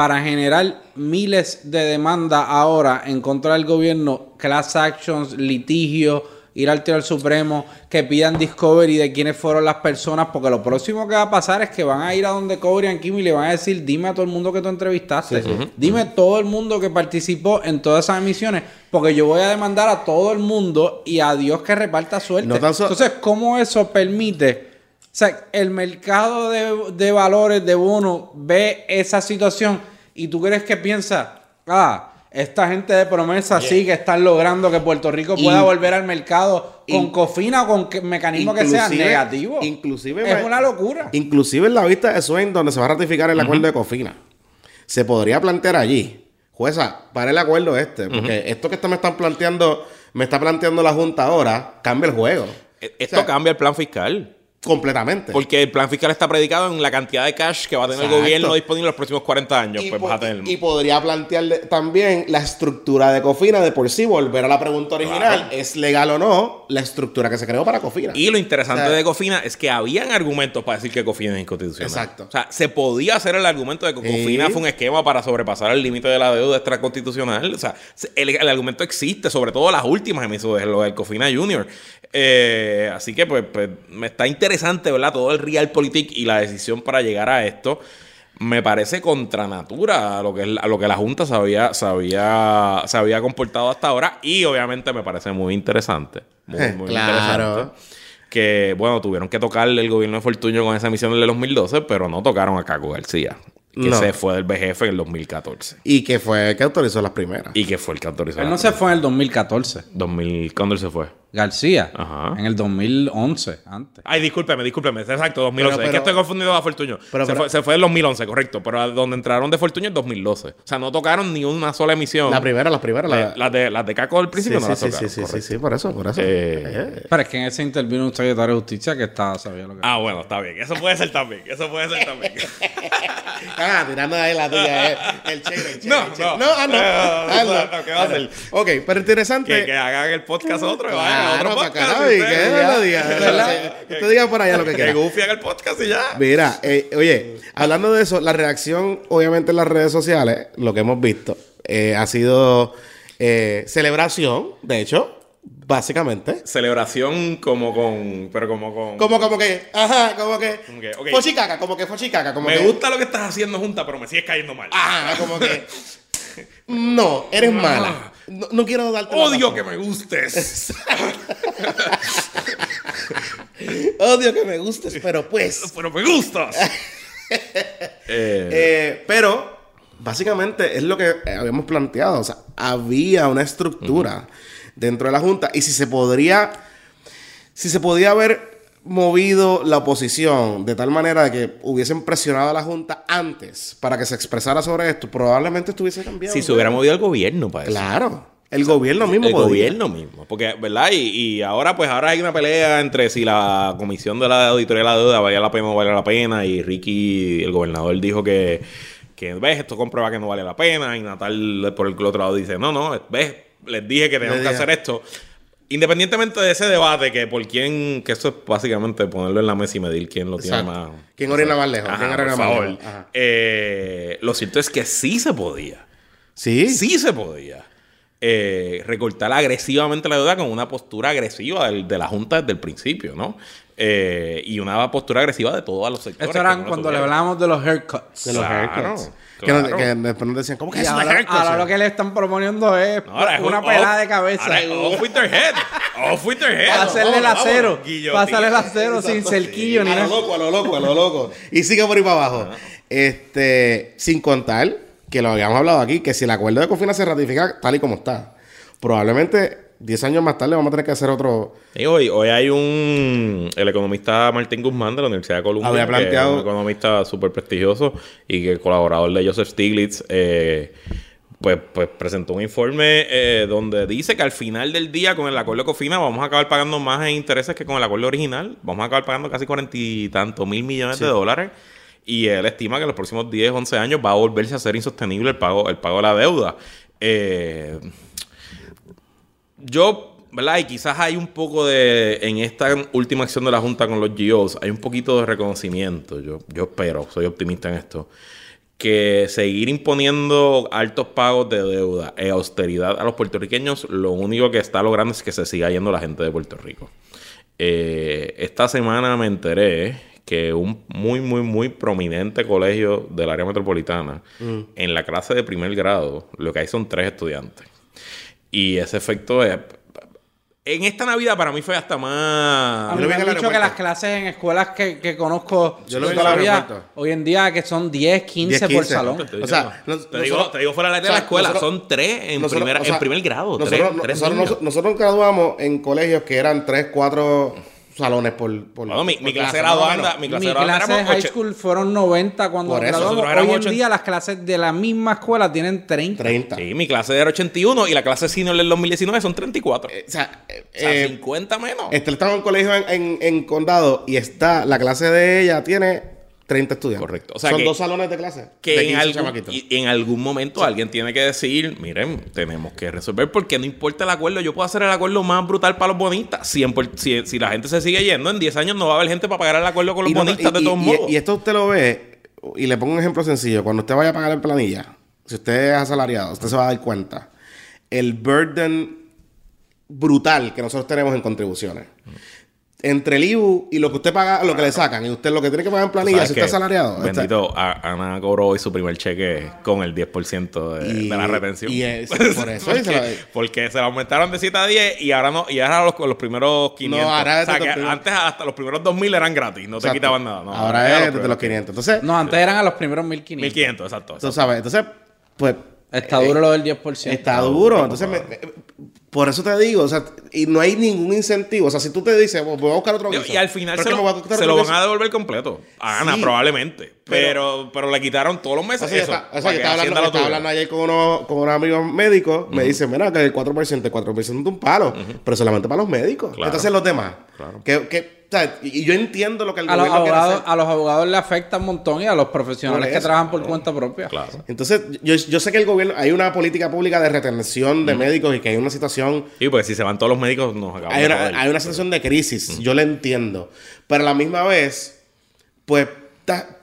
para generar miles de demandas ahora en contra del gobierno, class actions, litigios, ir al Tribunal Supremo, que pidan discovery de quiénes fueron las personas, porque lo próximo que va a pasar es que van a ir a donde Cobrian Kim y le van a decir, dime a todo el mundo que tú entrevistaste, dime todo el mundo que participó en todas esas emisiones, porque yo voy a demandar a todo el mundo y a Dios que reparta suerte. No tan so- Entonces, ¿cómo eso permite? O sea, el mercado de, de valores de bono ve esa situación y tú crees que piensa, ah, esta gente de promesa sí que están logrando que Puerto Rico pueda volver al mercado con in- cofina o con que- mecanismo que sea negativo. inclusive es una locura. Inclusive en la vista de Swain, donde se va a ratificar el acuerdo de Cofina, se podría plantear allí, jueza, para el acuerdo este, porque esto que me están planteando, me está planteando la Junta ahora, cambia el juego. E- Esto O sea, cambia el plan fiscal. Completamente. Porque el plan fiscal está predicado en la cantidad de cash que va a tener Exacto. el gobierno disponible los próximos 40 años. y, Pues po- vas a tener. y podría plantear también la estructura de Cofina de por sí, volver a la pregunta original, ¿es legal o no la estructura que se creó para Cofina? Y lo interesante O sea, de Cofina es que habían argumentos para decir que Cofina es inconstitucional. Exacto. O sea, se podía hacer el argumento de que. Cofina fue un esquema para sobrepasar el límite de la deuda extraconstitucional. O sea, se- el, el argumento existe, sobre todo las últimas emisiones, lo del Cofina Junior. Eh, así que, pues, pues, me está interesante, ¿verdad? Todo el realpolitik y la decisión para llegar a esto. Me parece contra natura a lo que, a lo que la Junta se había, se, había, se había comportado hasta ahora. Y obviamente me parece muy interesante. Muy, muy Claro. interesante que, bueno, tuvieron que tocarle el gobierno de Fortuño con esa emisión del 2012, pero no tocaron a Caco García, que No. se fue del BGF en el 2014. Y que fue el que autorizó las primeras. Y que fue el que autorizó. Él no se fue en el 2014. 2000, ¿Cuándo él se fue? García. Ajá. En el 2011, antes. Ay, discúlpeme, discúlpeme. Exacto, 2011. Pero, es que pero- estoy confundido a Fortuño. Pero, se, pero- fue, se fue en 2011, correcto. Pero a donde entraron de Fortuño en 2012. O sea, no tocaron ni una sola emisión. La primera, las primeras. Eh, La... las, de, las de Caco al principio sí, no las sí, sí, tocaron. sí, sí, correcto. sí, por eso, por eso. Eh. Pero es que en ese intervino un secretario de justicia que estaba, sabía lo que Ah, bueno, está bien. Eso puede ser también. Eso puede ser también. Ah, tirando ahí la tuya, eh. El chévere, el chévere, No, el chévere. no. No, ah, no. Eh, Ah, no, no. no, ¿qué va a hacer? Ok, pero interesante. que, que hagan el podcast otro. a Claro, otro para podcast. y que ya. lo diga. ¿Verdad? Que diga por allá lo que Que quiera. Goofy haga el podcast y ya. Mira, eh, oye, hablando de eso, la reacción, obviamente, en las redes sociales, lo que hemos visto, eh, ha sido eh, celebración, de hecho, básicamente. Celebración como con. Pero como con. Como, como que, ajá, como que. Como que. Fochicaca, como que fochicaca, como Me que. gusta lo que estás haciendo junta, pero me sigues cayendo mal. Ajá, como que. No, eres mala. No, no quiero darte. Odio que me gustes. Odio que me gustes, pero pues. pero me gustas. Eh, Eh, pero, básicamente, es lo que habíamos planteado. O sea, había una estructura dentro de la Junta. Y si se podría. Si se podía haber movido la oposición de tal manera de que hubiesen presionado a la Junta antes para que se expresara sobre esto, probablemente estuviese cambiado. si se hubiera movido el gobierno para eso. Claro. El gobierno mismo el podía. gobierno mismo. Porque, ¿verdad? Y, y ahora, pues ahora hay una pelea entre si la comisión de la auditoría de la deuda valía la pena o no valía la pena. Y Ricky, el gobernador, dijo que, que ves, esto comprueba que no vale la pena. Y Natal, por el otro lado, dice, no, no, ves, les dije que tenemos que hacer esto. Independientemente de ese debate, que por quién, que eso es básicamente ponerlo en la mesa y medir quién lo tiene más. ¿Quién orina más lejos? Ajá, ¿Quién orina más lejos? Eh, lo cierto es que sí se podía Sí. sí se podía eh, recortar agresivamente la deuda con una postura agresiva del- de la Junta desde el principio, ¿no? Eh, y una postura agresiva de todos los sectores. Esto que era no lo cuando le hablábamos de los haircuts. De los Claro, haircuts. Que, no- claro. que después nos decían, ¿cómo que Y es una ahora, lo que le están proponiendo es No, ahora es una un pelada off- de cabeza. ahora es Off with their head. Off with their head. Para hacerle el acero. hacerle el acero sin cerquillo ni A lo nada. loco, a lo loco, a lo loco. Y sigue por ahí para abajo. Este, sin contar que lo habíamos hablado aquí, que si el acuerdo de Cofina se ratifica tal y como está, probablemente 10 años más tarde vamos a tener que hacer otro. Sí, hoy, hoy hay un... El economista Martín Guzmán de la Universidad de Columbia. Había que planteado- es un economista súper prestigioso y que colaborador de Joseph Stiglitz. eh, pues, pues presentó un informe eh, donde dice que al final del día con el acuerdo de Cofina vamos a acabar pagando más en intereses que con el acuerdo original. Vamos a acabar pagando casi cuarenta y tantos mil millones de dólares. Y él estima que en los próximos 10, 11 años va a volverse a ser insostenible el pago, el pago de la deuda. Eh, yo, ¿verdad? Y quizás hay un poco de, en esta última acción de la Junta con los GOs, hay un poquito de reconocimiento, yo, yo espero, soy optimista en esto, que seguir imponiendo altos pagos de deuda e austeridad a los puertorriqueños, lo único que está logrando es que se siga yendo la gente de Puerto Rico. Eh, esta semana me enteré que un muy, muy, muy prominente colegio del área metropolitana, en la clase de primer grado, lo que hay son tres estudiantes. Y ese efecto es, en esta Navidad para mí fue hasta A más. mí lo vi me han dicho que las clases en escuelas que, que conozco Yo lo vi en el todavía, hoy en día que son 10, 15 10, por 15. salón. Te, digo, O sea, te, digo, nosotros- te digo fuera de o sea, la escuela, nosotros- son tres en, Nosotros- primer, o sea, en primer grado. Nosotros, tres, tres nosotros, niños. nosotros- nosotros graduamos en colegios que eran 3, 4 salones por, por Bueno, mi, por mi clase clase, graduanda, más o mi menos. clase Mi clase de éramos high ocho- school fueron 90 cuando Por eso, Hoy en ocho- día las clases de la misma escuela tienen 30. 30. Sí, mi clase era 81 y la clase senior del 2019 son 34. Eh, o sea, eh, o sea, eh, 50 menos. Esther estaba en un colegio en, en, en condado y está, la clase de ella tiene 30 estudiantes. Correcto. O sea Son que- dos salones de clase. de que en 15 algún, y- en algún momento alguien tiene que decir, miren, tenemos que resolver porque no importa el acuerdo, yo puedo hacer el acuerdo más brutal para los bonistas. Si, en si, si la gente se sigue yendo, en 10 años no va a haber gente para pagar el acuerdo con los no, bonistas y- de todos y- modos. Y esto usted lo ve, y le pongo un ejemplo sencillo. Cuando usted vaya a pagar en planilla, si usted es asalariado, usted se va a dar cuenta. El burden brutal que nosotros tenemos en contribuciones. Entre el IBU y lo que usted paga, lo que le sacan, y usted lo que tiene que pagar en planilla, ¿Sabes si usted es qué? asalariado. está- Bendito, a- Ana cobró hoy su primer cheque con el 10% de, Y- de la retención. y es- por eso, y se porque, la- porque se la aumentaron de 7 a 10 y ahora no y ahora los, los primeros 500. No, ahora o sea, que antes hasta los primeros 2000 eran gratis, no te Exacto. quitaban nada. no, Ahora era es desde los primeros 500. Entonces, No, antes eran a los primeros 1500. 1500, exacto. tú exacto. sabes, entonces, pues Está duro lo del 10%. Está duro. Entonces, me- por eso te digo, o sea, y no hay ningún incentivo. O sea, si tú te dices, "Pues, voy a buscar otro guiso", Y al final se lo, se van a devolver completo. A Ana, Sí, probablemente. pero- Pero, pero, le quitaron todos los meses O sea, yo eso. estaba, o sea, yo que estaba hablando, estaba hablando ayer con unos, con unos amigos médicos. Me dicen, mira, que el 4%, el 4% es un palo. Pero solamente para los médicos. Claro. Entonces, los demás. Claro. Que, que, o sea, y yo entiendo lo que el A los, gobierno quiere abogados, hacer. a los abogados le afecta un montón y a los profesionales Por que trabajan por cuenta propia. Claro. Entonces, yo, yo sé que el gobierno, hay una política pública de retención de médicos y que hay una situación Sí, porque si se van todos los médicos, nos acabamos hay de una, hay una situación de crisis, yo la entiendo. Pero a la misma vez, pues, ta-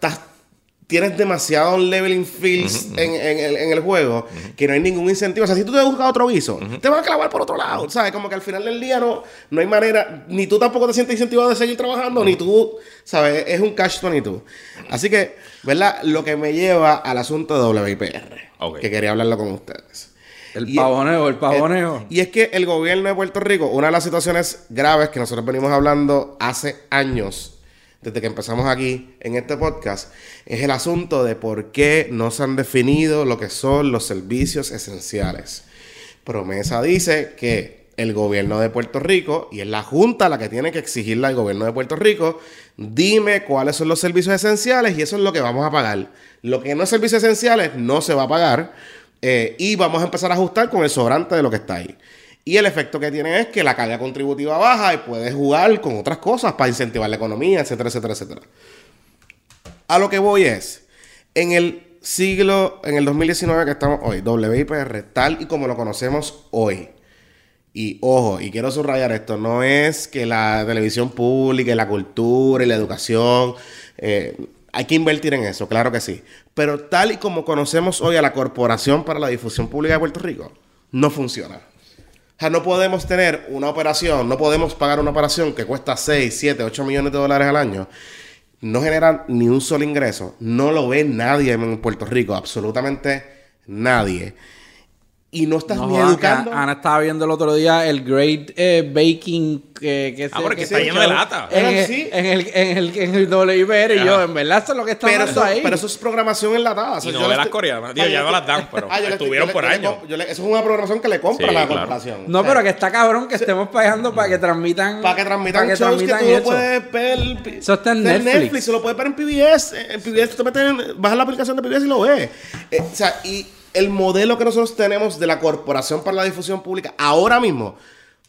tienes demasiado leveling fields en, en el, en el juego que no hay ningún incentivo. O sea, si tú te buscas otro guiso, te van a clavar por otro lado. ¿Sabes? Como que al final del día no, no hay manera, ni tú tampoco te sientes incentivado de seguir trabajando, ni tú, ¿sabes? Es un cash 22. Así que, ¿verdad? Lo que me lleva al asunto de WIPR, que quería hablarlo con ustedes. El Y- pavoneo, el pavoneo. y es que el gobierno de Puerto Rico, una de las situaciones graves que nosotros venimos hablando hace años, desde que empezamos aquí en este podcast, es el asunto de por qué no se han definido lo que son los servicios esenciales. Promesa dice que el gobierno de Puerto Rico, y es la Junta la que tiene que exigirle al gobierno de Puerto Rico, dime cuáles son los servicios esenciales y eso es lo que vamos a pagar. Lo que no es servicios esenciales no se va a pagar eh, y vamos a empezar a ajustar con el sobrante de lo que está ahí. Y el efecto que tiene es que la carga contributiva baja y puedes jugar con otras cosas para incentivar la economía, etcétera, etcétera, etcétera. A lo que voy es, en el siglo, en el 2019 que estamos hoy, WIPR, tal y como lo conocemos hoy, y ojo, y quiero subrayar esto, no es que la televisión pública y la cultura y la educación, eh, hay que invertir en eso, claro que sí. Pero tal y como conocemos hoy a la Corporación para la Difusión Pública de Puerto Rico, no funciona. O sea, no podemos tener una operación, no podemos pagar una operación que cuesta 6, 7, 8 millones de dólares al año. No genera ni un solo ingreso. No lo ve nadie en Puerto Rico, absolutamente nadie. Y no estás No ni educando. Ana estaba viendo el otro día el Great eh, Baking que, que Ah, porque que está lleno de lata. En, el, sí. en, el, en, el, en el y yo, en verdad, eso es lo que está pero eso, ahí. pero eso es programación enlatada. O Y novelas le estoy- coreanas. Digo, Ah, ya yo no las dan, pero Ah, estuvieron por años. eso es una programación que le compra Sí, la claro. corporación. no, O sea, pero que está cabrón que estemos pagando para que transmitan. Para que transmitan para shows que transmitan tú no eso. puedes ver. Eso está en Netflix. Se lo puedes ver en PBS. En PBS tú te metes en, bajas la aplicación de PBS y lo ves. Eh, o sea, y el modelo que nosotros tenemos de la Corporación para la Difusión Pública ahora mismo,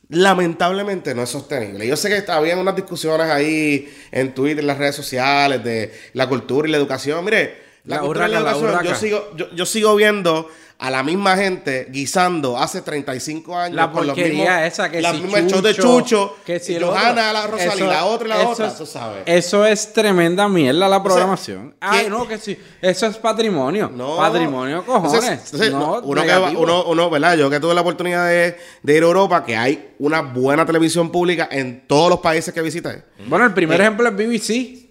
lamentablemente no es sostenible. Yo sé que habían unas discusiones ahí en Twitter, en las redes sociales, de la cultura y la educación. Mire, la, La cultura y la educación, yo urraca. sigo, yo, yo sigo viendo a la misma gente guisando hace 35 años La con los mismos, esa que si mismas shows de Chucho, Chucho, que si Johanna, la Rosalía, la otra y la otra, es- tú sabes. Eso es tremenda mierda la programación. Ay, ¿qué? no, que sí. Eso es patrimonio. No. Patrimonio, cojones. Entonces, entonces, no, uno, que va- uno, uno, ¿verdad? Yo que tuve la oportunidad de, de ir a Europa, que hay una buena televisión pública en todos los países que visité. Bueno, el primer Eh, ejemplo es BBC.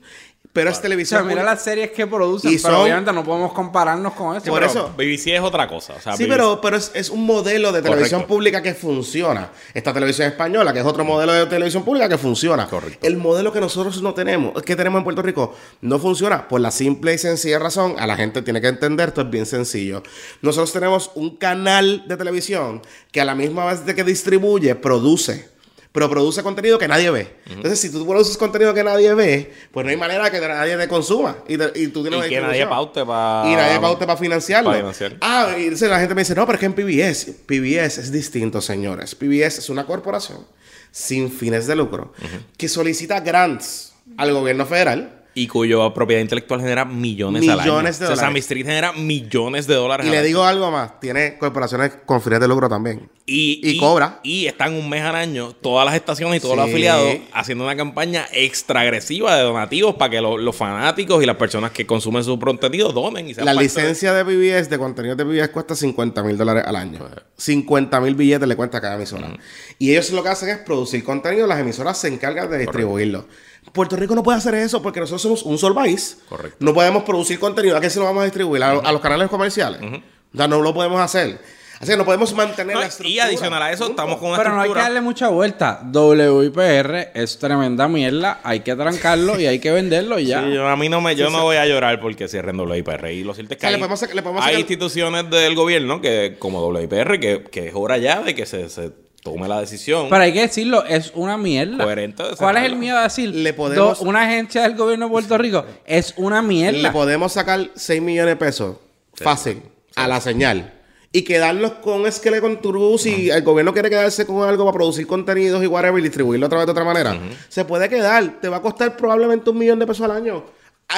Pero es O televisión. sea, mira las series que producen, Y pero son- obviamente no podemos compararnos con eso. Por Pero eso- BBC es otra cosa. O sea, Sí, BBC pero, pero es, es un modelo de televisión Correcto. pública que funciona. Esta televisión española, que es otro modelo de televisión pública que funciona. Correcto. El modelo que nosotros no tenemos, que tenemos en Puerto Rico, no funciona por la simple y sencilla razón. A la gente tiene que entender, esto es bien sencillo. Nosotros tenemos un canal de televisión que a la misma vez de que distribuye, produce. Pero produce contenido que nadie ve. Entonces, si tú produces contenido que nadie ve, pues no hay manera que nadie te consuma. Y, te- y tú tienes Y que nadie paute para. Y nadie paute para financiarlo. para financiar. Ah, y entonces la gente me dice, no, pero es que en PBS, PBS es distinto, señores. PBS es una corporación sin fines de lucro que solicita grants al gobierno federal Y cuyo propiedad intelectual genera millones, al año. Millones de O sea, dólares. Sesame Street genera millones de dólares y al le año. digo algo más, tiene corporaciones con fines de lucro también. Y, y cobra. Y están un mes al año todas las estaciones y todos los afiliados haciendo una campaña extra agresiva de donativos para que lo- los fanáticos y las personas que consumen su contenido donen. Y La de- licencia de PBS, de contenido de PBS, cuesta 50 mil dólares al año. 50 mil billetes le cuesta a cada emisora. Y ellos lo que hacen es producir contenido, las emisoras se encargan de distribuirlo. Puerto Rico no puede hacer eso porque nosotros somos un solo país. Correcto. No podemos producir contenido. ¿A qué se lo vamos a distribuir? ¿A, a los canales comerciales? O sea, no lo podemos hacer. Así que no podemos mantener No, la y estructura. adicional a eso, Punto. estamos con una Pero no hay que darle mucha vuelta. WIPR es tremenda mierda. Hay que trancarlo y hay que venderlo y ya. Sí, yo- a mí no me, yo no voy a llorar porque cierren WIPR. Y lo cierto es que O sea, le hay, podemos le podemos hay sacar- instituciones del gobierno que, como WIPR, que, que es hora ya de que se, se tome la decisión. Pero hay que decirlo, es una mierda. Coherente de ¿Cuál es el miedo a decir? Le podemos- do- una agencia del gobierno de Puerto Rico es una Le mierda. podemos sacar 6 millones de pesos fácil a la señal. Y quedarnos con Skeleton Tours y el gobierno quiere quedarse con algo para producir contenidos y whatever y distribuirlo otra vez de otra manera. Se puede quedar. Te va a costar probablemente un millón de pesos al año.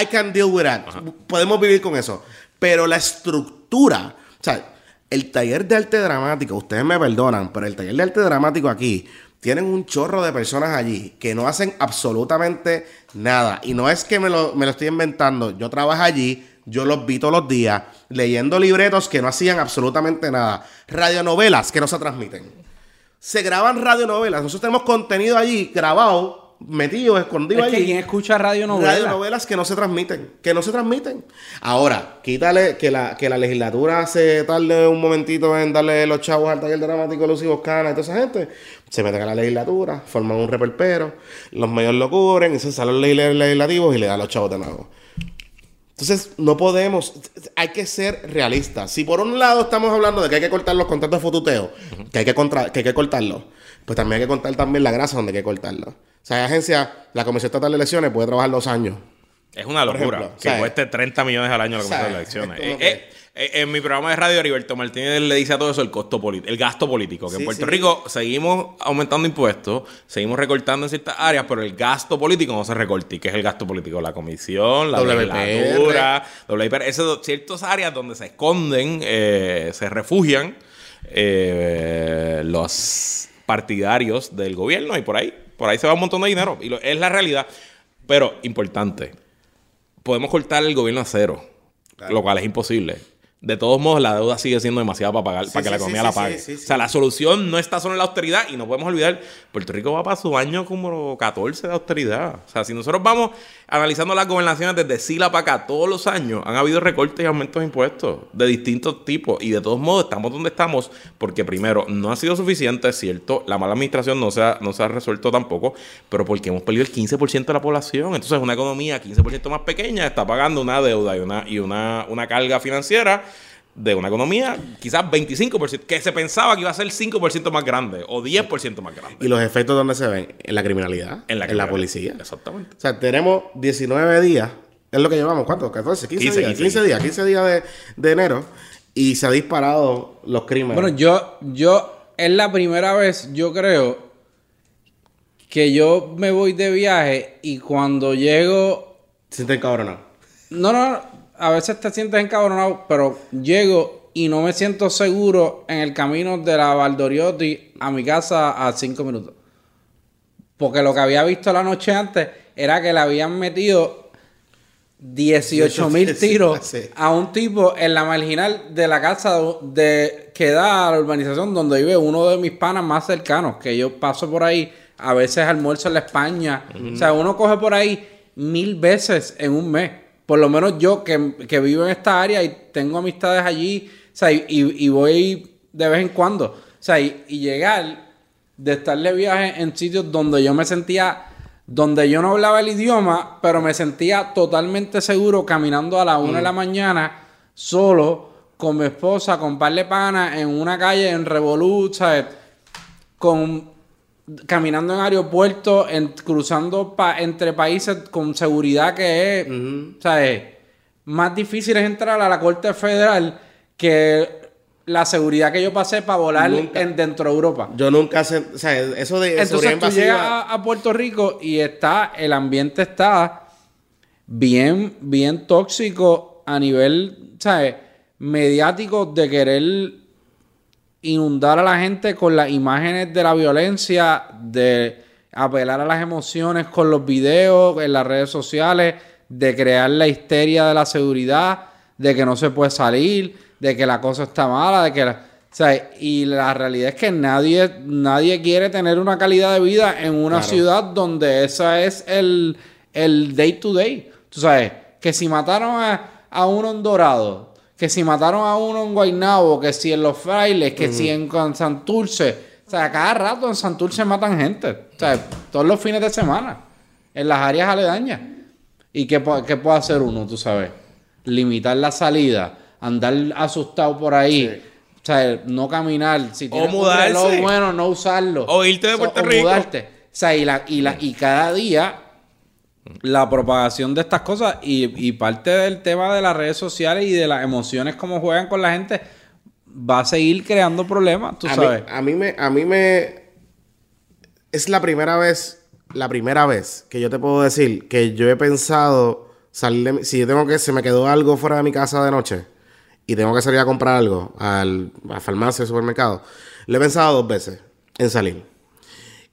I can deal with that. Podemos vivir con eso. Pero la estructura, o sea, el taller de arte dramático, ustedes me perdonan, pero el taller de arte dramático aquí tienen un chorro de personas allí que no hacen absolutamente nada. Y no es que me lo, me lo estoy inventando. Yo trabajo allí, yo los vi todos los días, leyendo libretos que no hacían absolutamente nada. Radionovelas que no se transmiten. Se graban radionovelas. Nosotros tenemos contenido allí grabado, metido, escondido es que allí. quien escucha radio novela. Radionovelas que no se transmiten, que no se transmiten. Ahora, quítale que la, que la legislatura se tarde un momentito en darle los chavos al taller dramático de Lucy Boscana y toda esa gente. Se meten a la legislatura, forman un reperpero, los medios lo cubren, y se salen los legis- legislativos y le dan los chavos de nuevo. Entonces, no podemos, hay que ser realistas. Si por un lado estamos hablando de que hay que cortar los contratos de fotuteo, que, hay que, contra- que hay que cortarlos, pues también hay que cortar también la grasa donde hay que cortarlo. O sea, hay agencia, la Comisión Estatal de Elecciones puede trabajar dos años. Es una locura ejemplo, que ¿sabes? cueste 30 millones al año la comisión de elecciones. Eh, eh, eh, en mi programa de radio, Heriberto Martínez le dice a todo eso el costo el gasto político. Que en Puerto sí. Rico seguimos aumentando impuestos, seguimos recortando en ciertas áreas, pero el gasto político no se recorta. ¿Y qué es el gasto político? La comisión, la legislatura, WIPR, esas ciertas áreas donde se esconden, eh, se refugian eh, los partidarios del gobierno y por ahí, por ahí se va un montón de dinero. Y lo- es la realidad. Pero, importante, podemos cortar el gobierno a cero, lo cual es imposible. De todos modos, la deuda sigue siendo demasiada para pagar, Sí, para que sí, la economía sí, la pague. O sea, la solución no está solo en la austeridad y no podemos olvidar, Puerto Rico va para su año como 14 de austeridad. O sea, si nosotros vamos analizando las gobernaciones desde Sila para acá todos los años, han habido recortes y aumentos de impuestos de distintos tipos y de todos modos estamos donde estamos porque primero no ha sido suficiente, es cierto, la mala administración no se ha, no se ha resuelto tampoco, pero porque hemos perdido el 15% de la población. Entonces una economía 15% más pequeña está pagando una deuda y una, y una, una carga financiera de una economía quizás 25%, que se pensaba que iba a ser 5% más grande o 10% más grande. ¿Y los efectos dónde se ven? En la criminalidad, En la, en la criminalidad. policía. Exactamente. O sea, tenemos 19 días, es lo que llevamos, ¿cuánto? 14, 15, 15, días, 15. 15 días, 15 días de, de enero y se ha disparado los crímenes. Bueno, yo, yo, es la primera vez, yo creo, que yo me voy de viaje y cuando llego, se sienten encabronados. no, no, a veces te sientes encabronado, pero llego y no me siento seguro en el camino de la Valdoriotti a mi casa a cinco minutos. Porque lo que había visto la noche antes era que le habían metido 18 mil tiros a un tipo en la marginal de la casa de, que da a la urbanización donde vive uno de mis panas más cercanos, que yo paso por ahí, a veces almuerzo en la España. O sea, uno coge por ahí mil veces en un mes. Por lo menos yo que, que vivo en esta área y tengo amistades allí, o sea, y, y voy de vez en cuando. O sea, y, y llegar de estar de viaje en sitios donde yo me sentía, donde yo no hablaba el idioma, pero me sentía totalmente seguro caminando a las una de la mañana, solo, con mi esposa, con par de panas, en una calle en Revolut, ¿sabes? Con caminando en aeropuertos, en, cruzando pa- entre países con seguridad que es, ¿sabes? Más difícil es entrar a la Corte Federal que la seguridad que yo pasé para volar Nunca. en, dentro de Europa. Yo nunca sé, o sea, eso de Entonces tú invasiva- llegas a, a Puerto Rico y está, el ambiente está bien, bien tóxico a nivel, ¿sabes? Mediático de querer inundar a la gente con las imágenes de la violencia, de apelar a las emociones con los videos en las redes sociales, de crear la histeria de la seguridad, de que no se puede salir, de que la cosa está mala, de que la- o sea, y la realidad es que nadie, nadie quiere tener una calidad de vida en una Claro. ciudad donde esa es el, el day to day. Tú sabes, que si mataron a, a uno en Dorado, que si mataron a uno en Guaynabo, que si en Los Frailes, que si en Santurce. O sea, cada rato en Santurce matan gente. O sea, todos los fines de semana. En las áreas aledañas. ¿Y qué, qué puede hacer uno, tú sabes? Limitar la salida, andar asustado por ahí. O sea, no caminar. Si tienes un mudarse. reloj bueno, no usarlo. O irte de Puerto o Rico. mudarte. O sea, y, la, y, la, y cada día la propagación de estas cosas y, y parte del tema de las redes sociales y de las emociones como juegan con la gente va a seguir creando problemas, tú a sabes. Mí, a mí me, a mí me, es la primera vez, la primera vez que yo te puedo decir que yo he pensado salir de si yo tengo que, se me quedó algo fuera de mi casa de noche y tengo que salir a comprar algo al, a farmacia, al supermercado, lo he pensado dos veces en salir.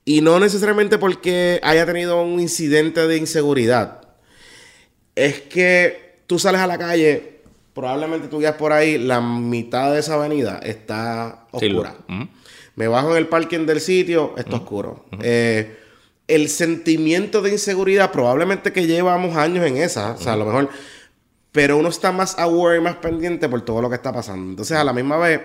Y no necesariamente porque haya tenido un incidente de inseguridad. Es que tú sales a la calle, probablemente tú guías por ahí, la mitad de esa avenida está Sí, oscura. Me bajo en el parking del sitio, está oscuro. Eh, el sentimiento de inseguridad, probablemente que llevamos años en esa, o sea, a lo mejor, pero uno está más aware y más pendiente por todo lo que está pasando. Entonces, a la misma vez,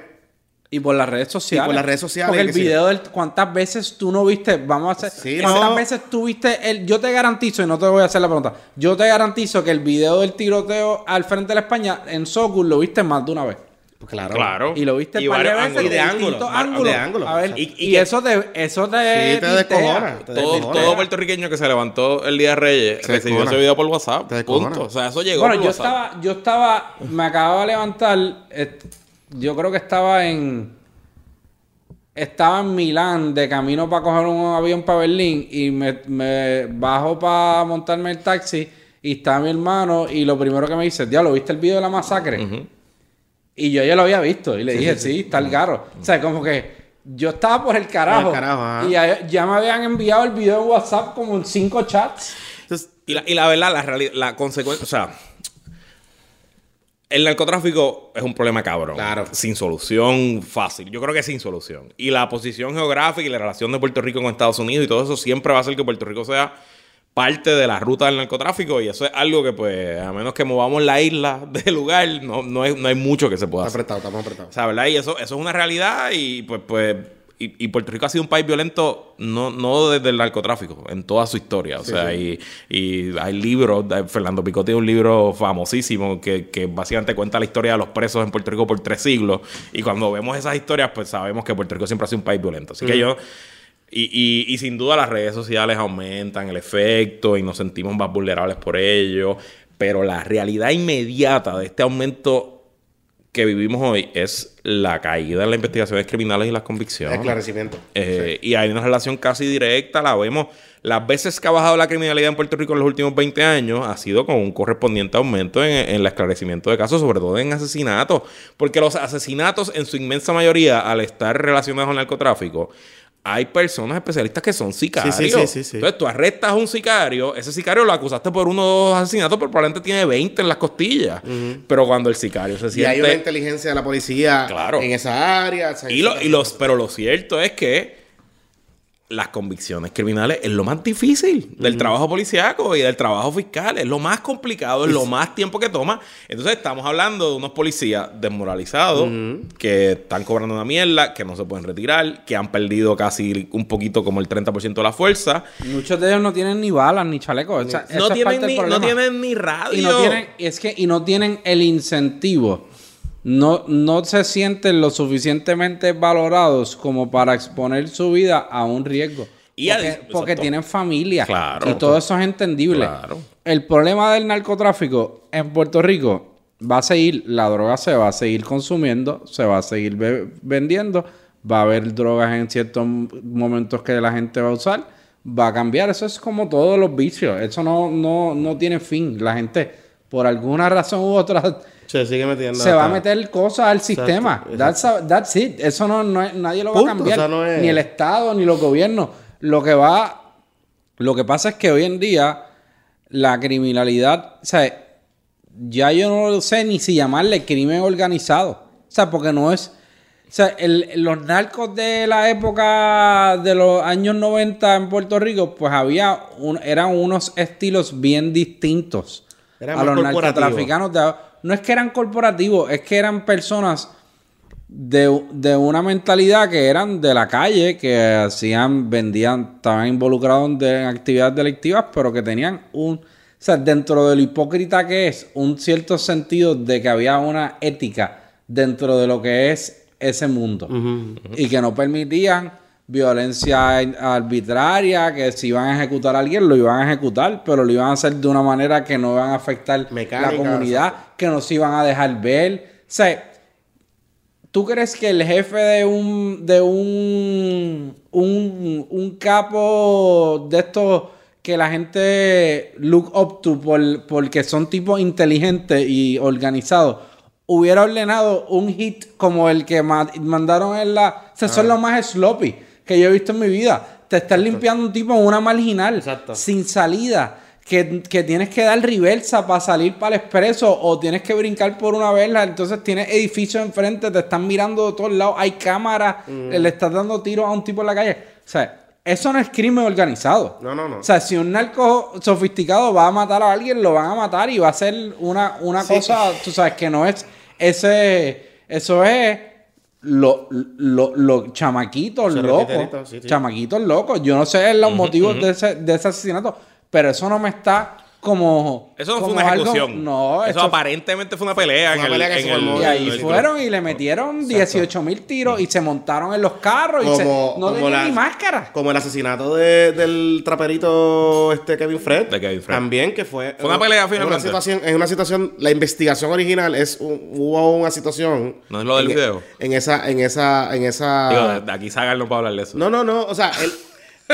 Y por las redes sociales. Y por las redes sociales, Porque el video del cuántas veces tú no viste, vamos a hacer, Sí, cuántas no. veces tú viste el, yo te garantizo, y no te voy a hacer la pregunta, yo te garantizo que el video del tiroteo al frente de la España en Socul lo viste más de una vez. pues claro. Claro. Y lo viste Y varios veces ángulos. Y de ángulo, ángulos. de ángulo, A ver, y, eso te, eso te, Sí, te descojona, te Todo, descojona. todo puertorriqueño que se levantó el día de Reyes Se recibió descojona. ese video por WhatsApp. Te. Punto. O sea, eso llegó Bueno, por yo WhatsApp. estaba, yo estaba, me acababa de levantar, eh, yo creo que estaba en, estaba en Milán de camino para coger un avión para Berlín y me, me bajo para montarme el taxi y está mi hermano y lo primero que me dice, diablo, ¿viste el video de la masacre? Y yo ya lo había visto y le dije, sí, está el garro. O sea, como que yo estaba por el carajo, Por el carajo, ajá. y ya, ya me habían enviado el video en WhatsApp como en cinco chats. Entonces, Y la, y la verdad, la, la consecuencia, o sea, el narcotráfico es un problema cabrón. Claro. Sin solución fácil. Yo creo que sin solución. Y la posición geográfica y la relación de Puerto Rico con Estados Unidos y todo eso siempre va a hacer que Puerto Rico sea parte de la ruta del narcotráfico. Y eso es algo que, pues, a menos que movamos la isla del lugar, no, no, hay, no hay mucho que se pueda está hacer. apretado, estamos apretados. O sea, ¿verdad? Y eso, eso es una realidad y pues, pues, y, y Puerto Rico ha sido un país violento no, no desde el narcotráfico, en toda su historia. O sea, Y, y hay libros, de- Fernando Picot tiene un libro famosísimo que, que básicamente cuenta la historia de los presos en Puerto Rico por tres siglos. Y cuando vemos esas historias, pues sabemos que Puerto Rico siempre ha sido un país violento. Así que yo... Y, y- y sin duda las redes sociales aumentan el efecto y nos sentimos más vulnerables por ello. Pero la realidad inmediata de este aumento que vivimos hoy es la caída en las investigaciones criminales y las convicciones. Esclarecimiento. Eh, Y hay una relación casi directa, la vemos. Las veces que ha bajado la criminalidad en Puerto Rico en los últimos 20 años ha sido con un correspondiente aumento en, en el esclarecimiento de casos, sobre todo en asesinatos. Porque los asesinatos, en su inmensa mayoría, al estar relacionados al narcotráfico, hay personas especialistas que son sicarios. Sí, sí, sí. Entonces tú arrestas a un sicario, ese sicario lo acusaste por uno o dos asesinatos, pero probablemente tiene 20 en las costillas. Pero cuando el sicario se Y siente... hay una inteligencia de la policía Claro. en esa área. Y, lo- y los, pero lo cierto es que las convicciones criminales es lo más difícil del trabajo policíaco y del trabajo fiscal. Es lo más complicado, es lo más tiempo que toma. Entonces estamos hablando de unos policías desmoralizados que están cobrando una mierda, que no se pueden retirar, que han perdido casi un poquito como el 30% de la fuerza. Muchos de ellos no tienen ni balas ni chalecos. O sea, eso No tienen, ni, no tienen ni radio. y no tienen, es que, y no tienen el incentivo. No, no se sienten lo suficientemente valorados como para exponer su vida a un riesgo. Y porque, tienen familia. Claro. y todo eso es entendible. Claro. El problema del narcotráfico en Puerto Rico va a seguir, la droga se va a seguir consumiendo, se va a seguir ve- vendiendo, va a haber drogas en ciertos momentos que la gente va a usar, va a cambiar. Eso es como todos los vicios. Eso no, no, no tiene fin. La gente, por alguna razón u otra, Se sigue metiendo. se va a meter cosas al sistema. That's, a- that's it. Eso no, no es- nadie lo va a cambiar. o sea, no es- Ni el Estado, ni los gobiernos. Lo que va... Lo que pasa es que hoy en día la criminalidad... O sea, ya yo no sé ni si llamarle crimen organizado. O sea, porque no es... O sea, el- los narcos de la época de los años 90 en Puerto Rico, pues había un, eran unos estilos bien distintos Era a los narcotraficanos. de- no es que eran corporativos, es que eran personas de, de una mentalidad que eran de la calle, que hacían, vendían, estaban involucrados en actividades delictivas, pero que tenían un, o sea, dentro de lo hipócrita que es, un cierto sentido de que había una ética dentro de lo que es ese mundo. Y que no permitían violencia arbitraria, que si iban a ejecutar a alguien, lo iban a ejecutar, pero lo iban a hacer de una manera que no iban a afectar Mecánica, la comunidad, que no se iban a dejar ver. O sea, ¿Tú crees que el jefe de un de un, un, un capo de estos que la gente look up to por, porque son tipos inteligentes y organizados hubiera ordenado un hit como el que ma- mandaron en la... O sea, son los más sloppy que yo he visto en mi vida. Te estás limpiando un tipo en una marginal Exacto. sin salida. Que, que tienes que dar reversa para salir para el expreso o tienes que brincar por una vela. Entonces tienes edificios enfrente, te están mirando de todos lados, hay cámaras, le estás dando tiros a un tipo en la calle. O sea, eso no es crimen organizado. No, no, no. O sea, si un narco sofisticado va a matar a alguien, lo van a matar y va a ser una, una Sí. cosa, tú sabes, que no es ese. Eso es. Los lo, lo chamaquitos locos. sí. Chamaquitos locos. Yo no sé los motivos de, ese, de ese asesinato, pero eso no me está como. Eso no fue como una algo- ejecución. no, eso, eso aparentemente fue una pelea. Una en el- pelea que en se el- formó Y ahí el- fueron y le metieron 18 mil tiros y se montaron en los carros y se, Como- no como tenían la- ni máscara. Como el asesinato de- del traperito este Kevin Fred. De Kevin Fred. También que fue. Fue una pelea, en una finalmente. situación, en una situación, la investigación original es un- hubo una situación. No es lo del en- video. En esa, en esa, en esa. Digo, de, de aquí Sagar no puede hablar de eso. No, no, no. O sea, el.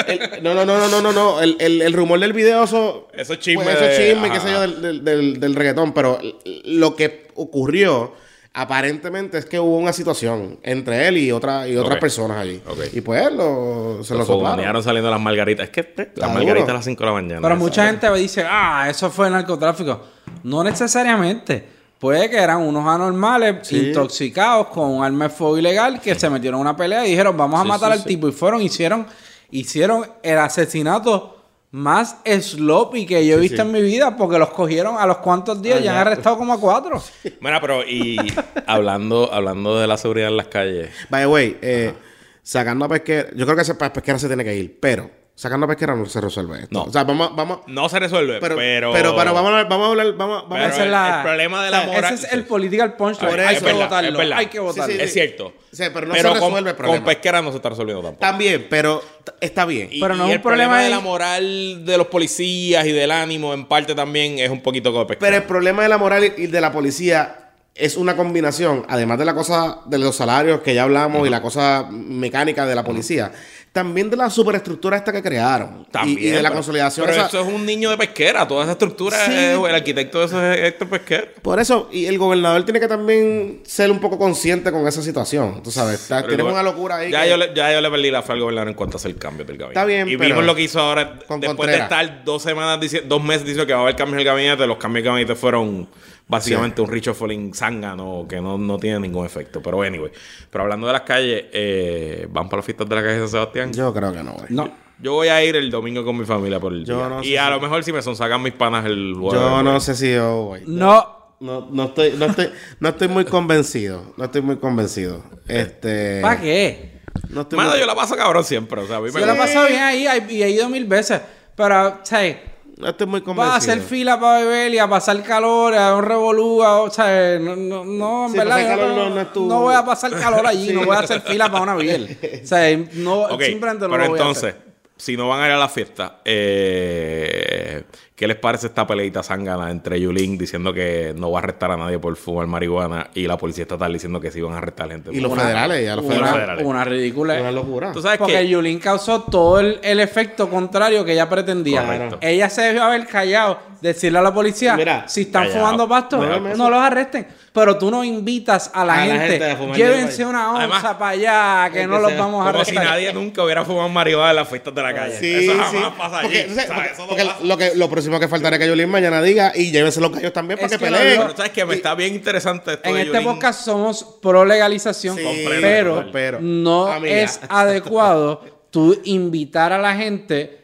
El- no, no, no, no, no, no, no. El, el, el rumor del video, eso. Eso es chisme pues, eso es de- chisme, qué sé yo, del, del, del, del reggaetón. Pero lo que ocurrió, aparentemente, es que hubo una situación entre él y, otra, y otras Ok. personas allí. Y pues lo, se lo Los soplaron. saliendo las margaritas. Es que eh, las margaritas a las 5 de la mañana. Pero mucha gente dice, ah, eso fue narcotráfico. No necesariamente. Puede que eran unos anormales Sí. intoxicados con un arma de fuego ilegal que se metieron en una pelea y dijeron, vamos a Sí, matar sí, al sí. tipo. Y fueron, hicieron, hicieron el asesinato más sloppy que yo he visto sí. en mi vida porque los cogieron a los cuantos días Ah, y han ya. arrestado como a cuatro. Mira, pero y hablando, hablando de la seguridad en las calles. By the way, eh, sacando a pesquera, yo creo que ese pesquera se tiene que ir, pero sacando a pesquera no se resuelve esto. No. O sea, vamos, vamos, No se resuelve, pero, pero. pero, pero, vamos a hablar, vamos a hablar, vamos, vamos Pero a Esa es la- el problema de la o sea, moral- Ese es el political punch. A ver, hay que votarlo. es verdad. Hay que votarlo. Sí, sí, Es cierto. Sí, pero no se resuelve con, el problema. Con pesquera no se está resolviendo tampoco. También, pero está bien. Y, Pero no y es el un problema de de- la moral de los policías y del ánimo, en parte también es un poquito como pesquera. Pero el problema de la moral y de la policía es una combinación, además de la cosa de los salarios que ya hablamos y la cosa mecánica de la policía, también de la superestructura esta que crearon. También, y, de la pero- consolidación. Pero esa- eso es un niño de pesquera. Toda esa estructura, Sí. es- el arquitecto de eso es Héctor Pesquera. Por eso, y el gobernador tiene que también ser un poco consciente con esa situación. Tú sabes, está- igual- una locura ahí. Ya, que- yo le, ya yo le perdí la fe al gobernador en cuanto a hacer cambios del gabinete. Está bien, Y pero- vimos lo que hizo ahora, después de estar dos semanas, dos meses diciendo que va a haber cambios en el gabinete, los cambios del gabinete fueron básicamente un Richo Falling zángano que no, no tiene ningún efecto. Pero anyway, pero hablando de las calles, eh, ¿van para las fiestas de la calle de San Sebastián? Yo creo que no, güey. No. Yo voy a ir el domingo con mi familia por el Yo día. no y sé a si- lo mejor si me son sacan mis panas el Yo jueves, no pues. sé si yo, güey. No. No, no estoy, no estoy, no estoy muy convencido. No estoy muy convencido. Este. ¿Para qué? No estoy Mano, muy- yo la paso cabrón siempre. O sea, a mí me Yo la pasado bien ahí y he ido mil veces. Pero, ¿sabes? No estoy muy convencido. Vas a hacer fila para beber y a pasar calor, a un revolú, a- o sea, no, no, no, en Sí, verdad, calor no, no- tu- no voy a pasar calor allí, no voy a hacer fila para una biel. O sea, no, Ok, simplemente no pero lo voy entonces, a hacer. si no van a ir a la fiesta, eh, ¿qué les parece esta peleita zángana entre Yulín diciendo que no va a arrestar a nadie por fumar marihuana y la policía estatal diciendo que sí van a arrestar gente? Y los Una- federales, ya los Una- federales. Una ridícula. Una locura. Tú sabes Porque que Yulín causó todo el, el efecto contrario que ella pretendía. Correcto. Ella se debió haber callado, decirle a la policía, Mira, si están callado. fumando pasto, No, no, los arresten. Pero tú no invitas a la, A la gente, gente llévense una onza Además, para allá, que no que los sea- vamos a como si arrestar. nadie nunca hubiera fumado marihuana en las fiestas de la calle. Sí, Eso sí. jamás pasa Porque, allí. o sea, O sea, porque- pasa. lo, que, lo próximo que faltaría es que Yolín mañana diga y llévense los gallos también para Es que, que peleen. Pero sabes que me está bien interesante esto En de este podcast somos pro legalización, Sí, pero, pero, no amiga. es adecuado tú invitar a la gente.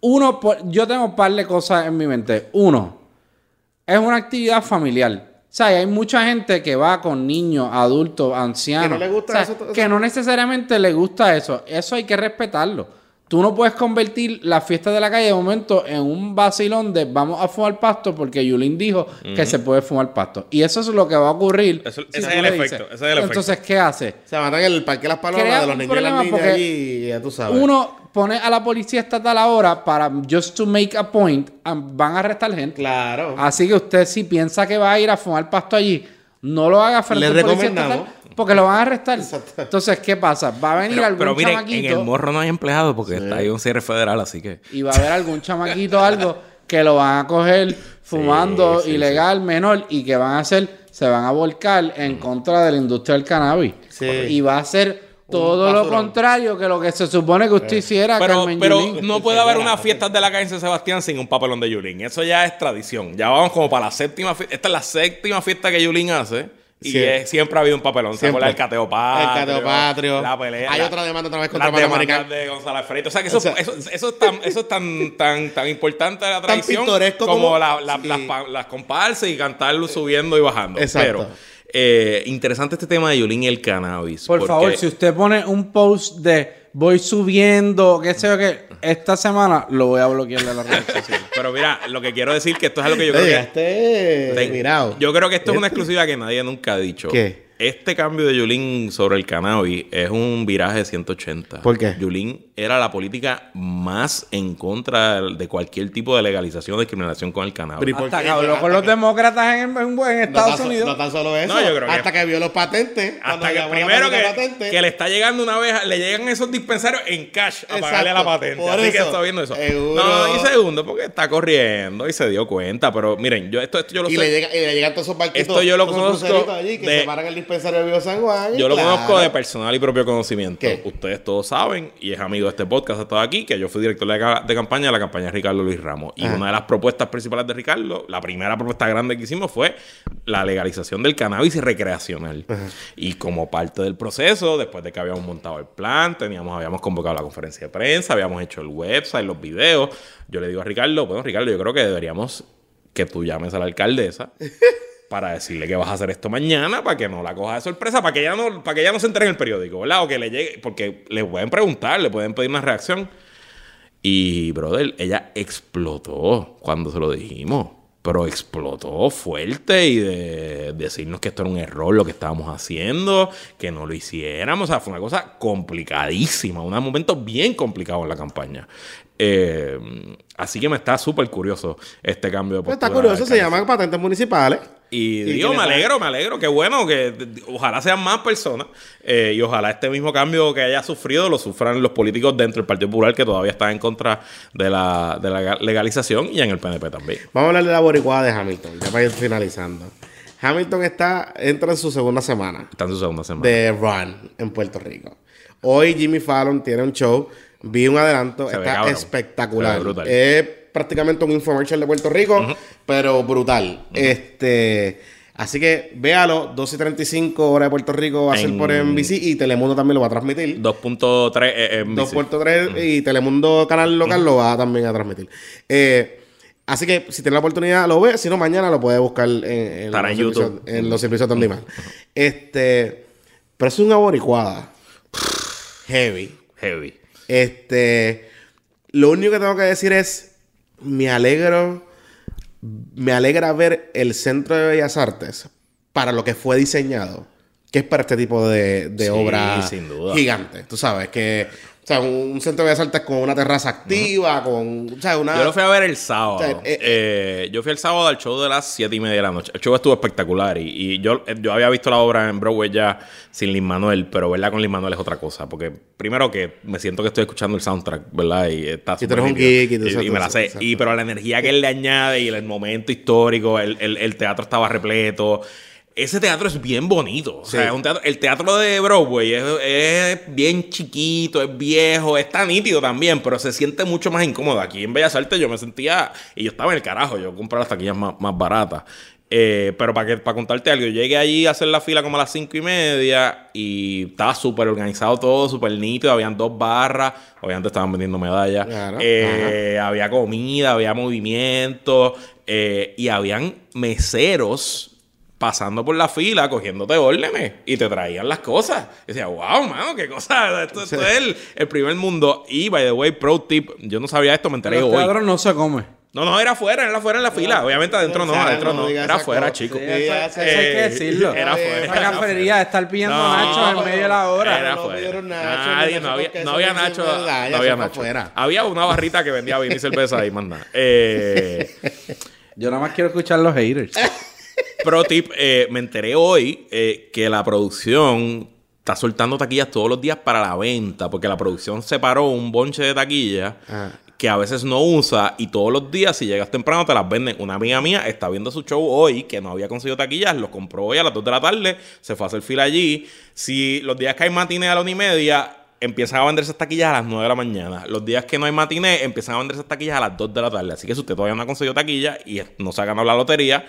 Uno, por- yo tengo un par de cosas en mi mente. Uno, es una actividad familiar. O sea, hay mucha gente que va con niños, adultos, ancianos. Que no le gusta O sea, eso, Que no necesariamente le gusta eso. Eso hay que respetarlo. Tú no puedes convertir la fiesta de la calle de momento en un vacilón de vamos a fumar pasto porque Yulín dijo que se puede fumar pasto. Y eso es lo que va a ocurrir. Eso- si ese es el efecto, dices. ese es el efecto. Entonces, ¿qué hace? Se van en el parque de las palomas Crea de los niños y las niñas porque allí, y ya tú sabes. Uno pone a la policía estatal ahora para just to make a point, and van a arrestar gente. Claro. Así que usted si piensa que va a ir a fumar pasto allí, no lo haga frente Le al policía recomendamos. estatal porque lo van a arrestar. Exacto. Entonces, ¿qué pasa? Va a venir Pero, algún pero miren, en el morro no hay empleado porque está ahí un cierre federal, así que... y va a haber algún chamaquito o algo que lo van a coger fumando sí, ilegal menor y que van a hacer, se van a volcar en contra de la industria del cannabis. Sí. Y va a ser todo lo contrario que lo que se supone que usted hiciera, Pero, Carmen pero Yulín. no puede haber una fiesta de la calle en San Sebastián sin un papelón de Yulín. Eso ya es tradición. Ya vamos como para la séptima fiesta. Esta es la séptima fiesta que Yulín hace. Y Sí. es- siempre ha habido un papelón. ¿Se acuerda del cateo patrio? El cateo patrio. La pelea. Hay la- otra demanda otra vez contra las demandas Panamericano. de Gonzalo Alfredo. O sea, que eso, O sea, eso, eso es, tan, eso es tan, tan, tan importante de la tradición pintoresco como, como- la- la- Sí. las, las comparsas y cantarlo subiendo y bajando. Exacto. Pero eh, interesante este tema de Yulín y el cannabis. Por porque- favor, si usted pone un post de voy subiendo, qué sé yo qué, esta semana lo voy a bloquear de las redes sociales. Pero mira, lo que quiero decir que esto es algo que yo Oye, creo que... este Ten- mirado. Yo creo que esto es una exclusiva que nadie nunca ha dicho. ¿Qué? Este cambio de Yulín sobre el cannabis es un viraje de 180. ¿Por qué? Yulín era la política más en contra de cualquier tipo de legalización o discriminación con el cannabis. Pero ¿y por Hasta que habló con los que- demócratas en, en- en No Estados tan, Unidos. no tan solo eso. No, yo creo que- hasta que vio los patentes. Hasta que primero que, patente, que le está llegando una vez, le llegan esos dispensarios en cash a Exacto. pagarle la patente. Por Así que eso. está viendo eso. Seguro. No, y segundo, porque está corriendo y se dio cuenta. Pero miren, yo esto, esto yo lo y, sé. le llega, y le llegan todos esos barquitos. Esto yo lo conozco allí que de- se paran el de Bio San Juan. Yo lo conozco de personal y propio conocimiento. ¿Qué? Ustedes todos saben, y es amigo de este podcast, ha estado aquí, que yo fui director de, ca- de campaña de la campaña de Ricardo Luis Ramos. Y Ajá. una de las propuestas principales de Ricardo, la primera propuesta grande que hicimos fue la legalización del cannabis recreacional. Y como parte del proceso, después de que habíamos montado el plan, teníamos, habíamos convocado la conferencia de prensa, habíamos hecho el website, los videos, yo le digo a Ricardo, bueno, Ricardo, yo creo que deberíamos que tú llames a la alcaldesa para decirle que vas a hacer esto mañana para que no la coja de sorpresa, para que ella no, para que ella no se entere en el periódico, ¿verdad? O que le llegue, porque le pueden preguntar, le pueden pedir una reacción. Y, brother, ella explotó cuando se lo dijimos. Pero explotó fuerte y de decirnos que esto era un error lo que estábamos haciendo, que no lo hiciéramos. O sea, fue una cosa complicadísima, un momento bien complicado en la campaña. Eh, así que me está súper curioso este cambio de postura. está curioso, se llaman patentes municipales. Y, Y digo, me le- alegro, me alegro. Qué bueno que ojalá sean más personas eh, y ojalá este mismo cambio que haya sufrido lo sufran los políticos dentro del Partido Popular que todavía están en contra de la, de la legalización y en el PNP también. Vamos a hablar de la boricuada de Hamilton, ya para ir finalizando. Hamilton está, entra en su segunda semana Está en su segunda semana. de Run en Puerto Rico. Hoy Jimmy Fallon tiene un show, vi un adelanto, Se está espectacular. Es prácticamente un infomercial de Puerto Rico, pero brutal. Este, Así que véalo, 12 y 35 hora de Puerto Rico va a ser En- por NBC y Telemundo también lo va a transmitir. 2.3 eh, en BC. 2.3 y Telemundo Canal Local lo va también a transmitir. Eh, así que si tiene la oportunidad lo ve, si no mañana lo puede buscar en, en Estará los YouTube. servicios- en los servicios de on. Este, pero es una boricuada. Heavy. Heavy. Este, lo único que tengo que decir es, me alegro, me alegra ver el Centro de Bellas Artes para lo que fue diseñado, que es para este tipo de, de Sí, obra sin duda. gigante. Tú sabes que, o sea, un, Centro de Bellas Artes con una terraza activa, con, o sea, una... Yo lo fui a ver el sábado. O sea, eh, Eh, yo fui el sábado al show de las 7 y media de la noche. El show estuvo espectacular. Y, y yo, eh, yo había visto la obra en Broadway ya sin Lin Manuel, pero verla con Lin Manuel es otra cosa. Porque primero que me siento que estoy escuchando el soundtrack, ¿verdad? Y está Y tú eres un geek y tú y, sabes y me la sé. Y, pero la energía que él le añade y el momento histórico, el, el- el teatro estaba repleto. Ese teatro es bien bonito. O sea, es un teatro- el teatro de Broadway es, es bien chiquito, es viejo, está nítido también, pero se siente mucho más incómodo. Aquí en Bellas Artes yo me sentía, y yo estaba en el carajo, yo compré las taquillas más, más baratas. Eh, pero para que para contarte algo, yo llegué allí a hacer la fila como a las cinco y media y estaba súper organizado todo, súper nítido. Habían dos barras, obviamente estaban vendiendo medallas. Claro, Eh, había comida, había movimiento eh, y habían meseros pasando por la fila, cogiéndote órdenes y te traían las cosas. Y decía, wow, mano, qué cosa. Esto, esto es el, el primer mundo. Y, by the way, pro tip, yo no sabía esto, me enteré Los hoy. teatros no se come. No, no, era afuera, era afuera en la fila. Obviamente adentro no, adentro no Era afuera, cosas. chico. Sí, Eso, eso hay Eh, que decirlo. era afuera, Esa era cafetería de estar pidiendo nachos en medio de la hora. Era No afuera. nachos, Nadie, no nachos había, no había ni sin nacho. medalla, No había eso fue nacho. afuera. Había una barrita que vendía vino y cerveza y más nada. Eh, Yo nada más quiero escuchar los haters. Pro tip, eh, me enteré hoy eh, que la producción está soltando taquillas todos los días para la venta, porque la producción separó un bonche de taquillas Ah. que a veces no usa y todos los días, si llegas temprano, te las venden. Una amiga mía está viendo su show hoy, que no había conseguido taquillas, los compró hoy a las 2 de la tarde, se fue a hacer fila allí. Si los días que hay matiné a la una y media, empiezan a vender esas taquillas a las 9 de la mañana. Los días que no hay matiné, empiezan a vender esas taquillas a las 2 de la tarde. Así que si usted todavía no ha conseguido taquilla y no se ha ganado la lotería,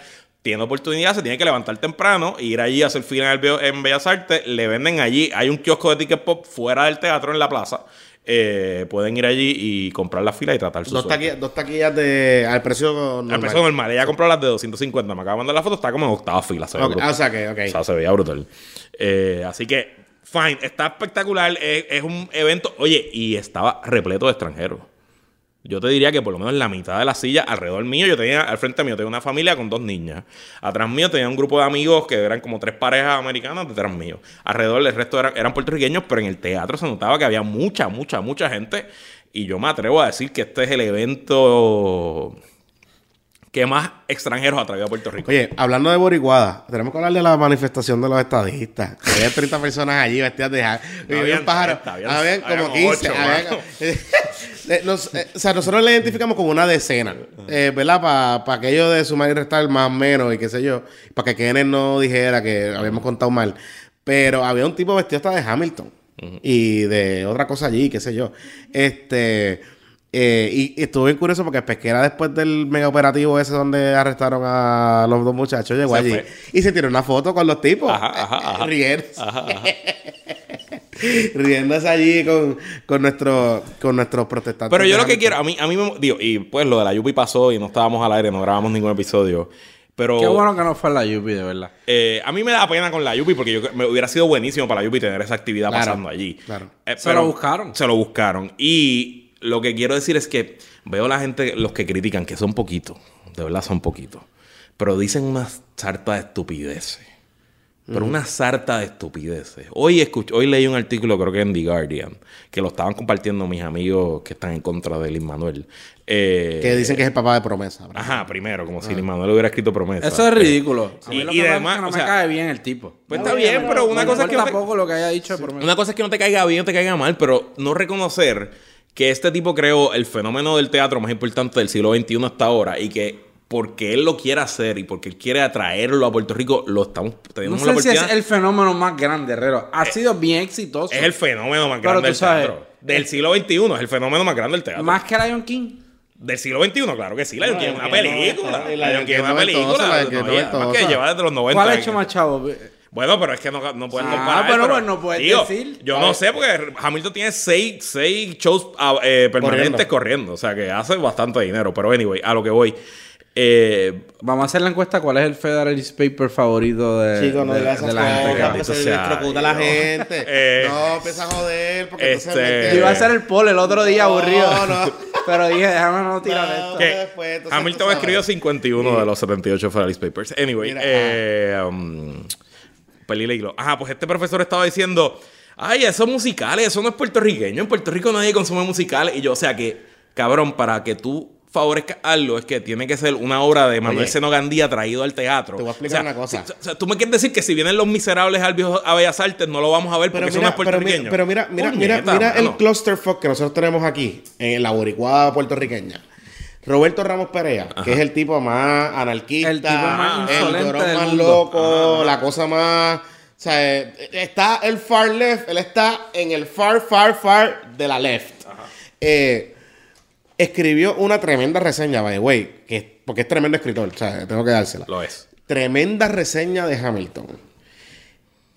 tiene oportunidad, se tiene que levantar temprano, ir allí a hacer fila en, el Beo- en Bellas Artes, le venden allí, hay un kiosco de ticket pop fuera del teatro en la plaza, eh, pueden ir allí y comprar la fila y tratar su Dos suerte. taquillas, dos taquillas de, al precio normal. Al precio normal, ella compró las de 250, me acaba de mandar la foto, está como en octava fila, se ah, o sea que, ok. O sea, se veía brutal. Eh, así que, fine, está espectacular, es, es un evento, oye, y estaba repleto de extranjeros. Yo te diría que por lo menos la mitad de la silla alrededor mío, yo tenía, al frente mío, tenía una familia con dos niñas. Atrás mío tenía un grupo de amigos que eran como tres parejas americanas detrás mío. Alrededor el resto eran puertorriqueños, pero en el teatro se notaba que había mucha, mucha, mucha gente. Y yo me atrevo a decir que este es el evento que más extranjeros traído a Puerto Rico. Oye, hablando de boricuada, tenemos que hablar de la manifestación de los estadistas. Había 30 personas allí vestidas de... ja- había habían un pájaro. 30, habían- como habían 15. ocho, habían- mano. Eh, nos- eh, o sea, nosotros le identificamos como una decena, eh, ¿verdad? Para aquello de sumar y restar más o menos y qué sé yo. Para que Kenneth no dijera que habíamos contado mal. Pero había un tipo vestido hasta de Hamilton. Y de otra cosa allí, qué sé yo. Este... eh, y, y estuvo bien curioso porque Pesquera después del mega operativo ese donde arrestaron a los dos muchachos llegó Se allí fue. y se tiró una foto con los tipos Ajá, ajá, ajá. riéndose Ajá, ajá. riéndose allí con, con, nuestro, con nuestros protestantes Pero yo lo que quiero, a mí, a mí me, digo, y pues lo de la Yupi pasó y no estábamos al aire, no grabamos ningún episodio. Pero Qué bueno que no fue la Yupi, de verdad. eh, a mí me da pena con la Yupi porque yo, me hubiera sido buenísimo para la Yupi tener esa actividad Claro, pasando allí. claro. Eh, Se lo buscaron. Se lo buscaron. Y lo que quiero decir es que veo la gente, los que critican, que son poquitos, de verdad son poquitos, pero dicen una sarta de estupideces. Pero una sarta de estupideces. Hoy, escuch- hoy leí un artículo, creo que en The Guardian, que lo estaban compartiendo mis amigos que están en contra de Lin Manuel. Eh, que dicen que es el papá de promesa ¿verdad? Ajá, primero, como si Lin Manuel hubiera escrito promesa. Eso es ridículo. A mí Y- lo y que pasa además, es que no o me sea, cae bien el tipo. Pues está bien, pero una cosa es que no te- tampoco lo que haya dicho de por mí. Una cosa es que no te caiga bien o te caiga mal, pero no reconocer que este tipo creó el fenómeno del teatro más importante del siglo XXI hasta ahora y que porque él lo quiere hacer y porque él quiere atraerlo a Puerto Rico, lo estamos No teniendo la sé si es el fenómeno más grande, Herrero. Ha sido bien exitoso. Es el fenómeno más grande del sabes- teatro. Del siglo XXI, es el fenómeno más grande del teatro. Más que Lion King. Del siglo XXI, claro que sí. Lion King es una película. Lion King es una película. No, más que lleva desde los 90. ¿Cuál ha hecho más chavo? Bueno, pero es que no, no pueden Ah, comparar. pero no puedes digo, decir. Yo no sé, porque Hamilton tiene seis, seis shows ah, eh, permanentes corriendo. O sea, que hace bastante dinero. Pero anyway, a lo que voy. Eh, Vamos a hacer la encuesta. ¿Cuál es el Federalist Paper favorito de, Chico, no de- digas de esas la gente porque se electrocuta a la yo- gente. Eh, no, empieza a joder, porque este- entonces... Yo iba a hacer el poll el otro día aburrido. No, no. Pero dije, déjame no tirar No. esto. que después, entonces, Hamilton escribió 51 de los 78 Federalist Papers. Anyway, Mira, eh, um, perdí la hilo. Ajá, pues este profesor estaba diciendo, ay, esos musicales, eso no es puertorriqueño. En Puerto Rico nadie consume musicales. Y yo, o sea que, cabrón, para que tú favorezcas algo es que tiene que ser una obra de Manuel Seno Gandía traído al teatro. te voy a explicar O sea, una cosa. si- o sea, tú me quieres decir que si vienen los miserables al viejo a Bellas Artes no lo vamos a ver porque Pero mira, no es pero puertorriqueño. mira, pero mira, mira, mira, Puñeta, mira el mano. clusterfuck que nosotros tenemos aquí, en la boricuada puertorriqueña. Roberto Ramos Perea, que es el tipo más anarquista, El tipo más el insolente llorón del más mundo. loco, la cosa más... O sea, está el far left, él está en el far, far, far de la left. Eh, escribió una tremenda reseña, by the way, que, porque es tremendo escritor, o sea, tengo que dársela. Lo es. Tremenda reseña de Hamilton.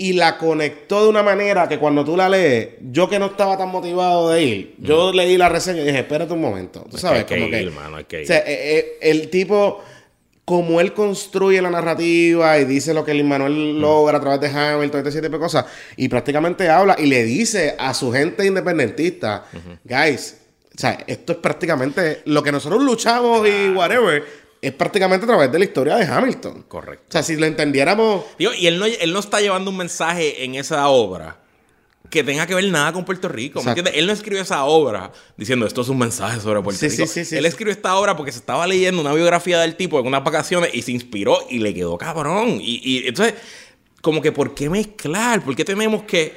Y la conectó de una manera que cuando tú la lees, yo que no estaba tan motivado de ir, yo leí la reseña y dije, espérate un momento. Tú Es sabes, que hay como que que. ir, mano, hay que ir. O sea, eh, eh, el tipo, como él construye la narrativa y dice lo que el Manuel logra a través de Hamilton y este tipo de cosas, y prácticamente habla y le dice a su gente independentista, guys, o sea, esto es prácticamente lo que nosotros luchamos y whatever, es prácticamente a través de la historia de Hamilton. Correcto. O sea, si lo entendiéramos. Digo, y él no, él no está llevando un mensaje en esa obra que tenga que ver nada con Puerto Rico. ¿me entiendes? Él no escribió esa obra diciendo esto es un mensaje sobre Puerto Sí, Rico. sí, sí, sí, él escribió esta obra porque se estaba leyendo una biografía del tipo en unas vacaciones y se inspiró y le quedó cabrón. Y, y entonces, como que, ¿por qué mezclar? ¿Por qué tenemos que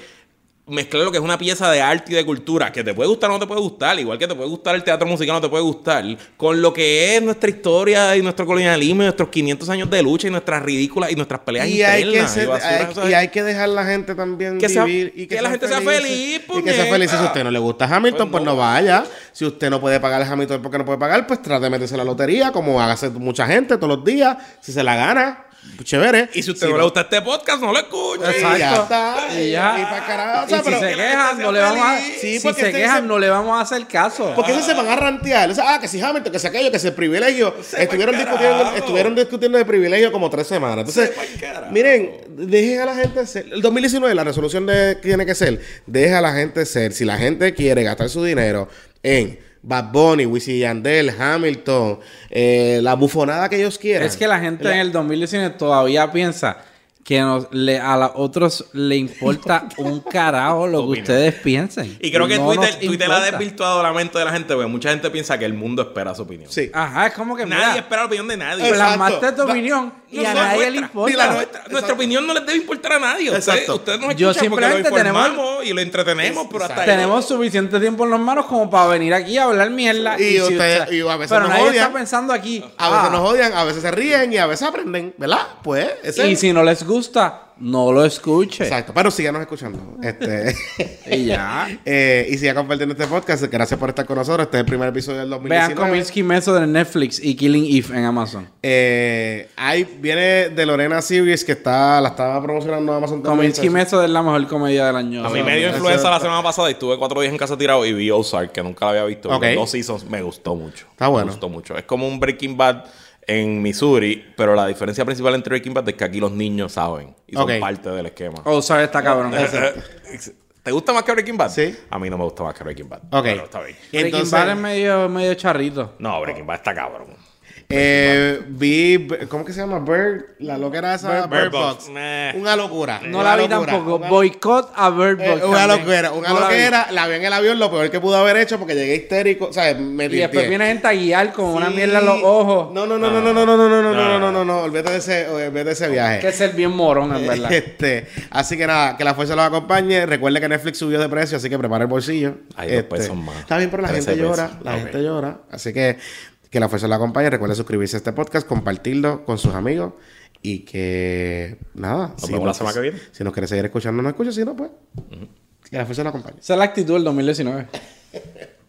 mezclar lo que es una pieza de arte y de cultura que te puede gustar o no te puede gustar, igual que te puede gustar el teatro musical o no te puede gustar, con lo que es nuestra historia y nuestro colonialismo y nuestros 500 años de lucha y nuestras ridículas y nuestras peleas Y hay, que internas ser- basuras, hay- ¿sabes? y hay que dejar la gente también Que sea- vivir y que la sean gente sea feliz, y que sea feliz. Si a usted no le gusta Hamilton, Pues pues, no. no. vaya. Si usted no puede pagar el Hamilton porque no puede pagar, pues trate de meterse a la lotería, como hace mucha gente todos los días. Si se la gana, pues chévere. Y si usted no le gusta este podcast, no lo escuche. Y ya está. Y ya. Y pa' carajo, o Y sea, si pero- se quejan, no le vamos a... Sí, si se quejan, se- no le vamos a hacer caso. Porque esos se van a rantear. O sea, ah, que si Hamilton, que si aquello, que si el privilegio. Estuvieron discutiendo, estuvieron discutiendo de privilegio como tres semanas. Entonces, miren, dejen a la gente ser. El 2019, la resolución de, que tiene que ser, deja a la gente ser. Si la gente quiere gastar su dinero en Bad Bunny, Wisin Yandel, Hamilton, eh, la bufonada que ellos quieran. Es que la gente en el 2019 todavía piensa que nos, le, a los otros le importa un carajo lo que ustedes piensen. Y creo que No Twitter, Twitter ha importa. desvirtuado la mente de la gente, porque mucha gente piensa que el mundo espera su opinión. Sí. Ajá, es como que Nadie mira, espera la opinión de nadie. Plasmaste tu Va- opinión y No a son nadie le nuestra, importa. ni la nuestra. Nuestra opinión no les debe importar a nadie. Ustedes, Exacto. ustedes nos Yo escuchan porque lo simplemente tenemos- y lo entretenemos, pero hasta ahí Tenemos suficiente tiempo en las manos como para venir aquí a hablar mierda. Y usted- y a veces pero nos nadie odian. está pensando aquí. A veces ah, nos odian, a veces se ríen y a veces aprenden, ¿verdad? Pues, ese Y es- si no les gusta, no lo escuche. Exacto, pero síganos escuchando. Este, Y ya. eh, y siga compartiendo este podcast. Gracias por estar con nosotros. Este es el primer episodio del Vean 2019. Cominsky Meso de Netflix y Killing Eve en Amazon. Eh, ahí viene de Lorena Series que está, la estaba promocionando Amazon también. Cominsky Meso es la mejor comedia del año. A mí me dio influenza la semana pasada y estuve cuatro días en casa tirado y vi Ozark, que nunca la había visto. Ok. Los dos seasons me gustó mucho. Está bueno. Me gustó mucho. Es como un Breaking Bad en Missouri, pero la diferencia principal entre Breaking Bad es que aquí los niños saben y son parte del esquema. Ozark está cabrón. Eh, ¿Te gusta más que Breaking Bad? Sí. A mí no me gusta más que Breaking Bad. Ok. Pero está bien. Breaking Entonces- Bad es medio, medio charrito. No, Breaking Bad está cabrón. Eh, vi, ¿cómo que se llama? Bird, la loquera esa. Bird- Box. Una locura. No una la vi locura, tampoco. una- Boicot a Bird Eh, Box. una loquera, una No la vi. loquera, la vi en el avión, lo peor que pudo haber hecho porque llegué histérico, o sea, me Y después viene gente a guiar con una mierda en los ojos. No, no, no, no, no, no, no, no, no, no, no, no, no, no, olvídate de ese, olvídate de ese viaje. Que es ser bien morón, en verdad. Este, así que nada, que la fuerza los acompañe. Recuerde que Netflix subió de precio, así que prepara el bolsillo. Hay dos Este, pesos más. Está bien, pero la 13 gente llora. La gente llora. Así que que la fuerza los acompañe. Recuerde suscribirse a este podcast, compartirlo con sus amigos. Y que nada. Nos vemos la semana que viene. Si nos quiere seguir escuchando, no escuche. Si no, pues. Que la fuerza los acompañe. Esa es la actitud del 2019.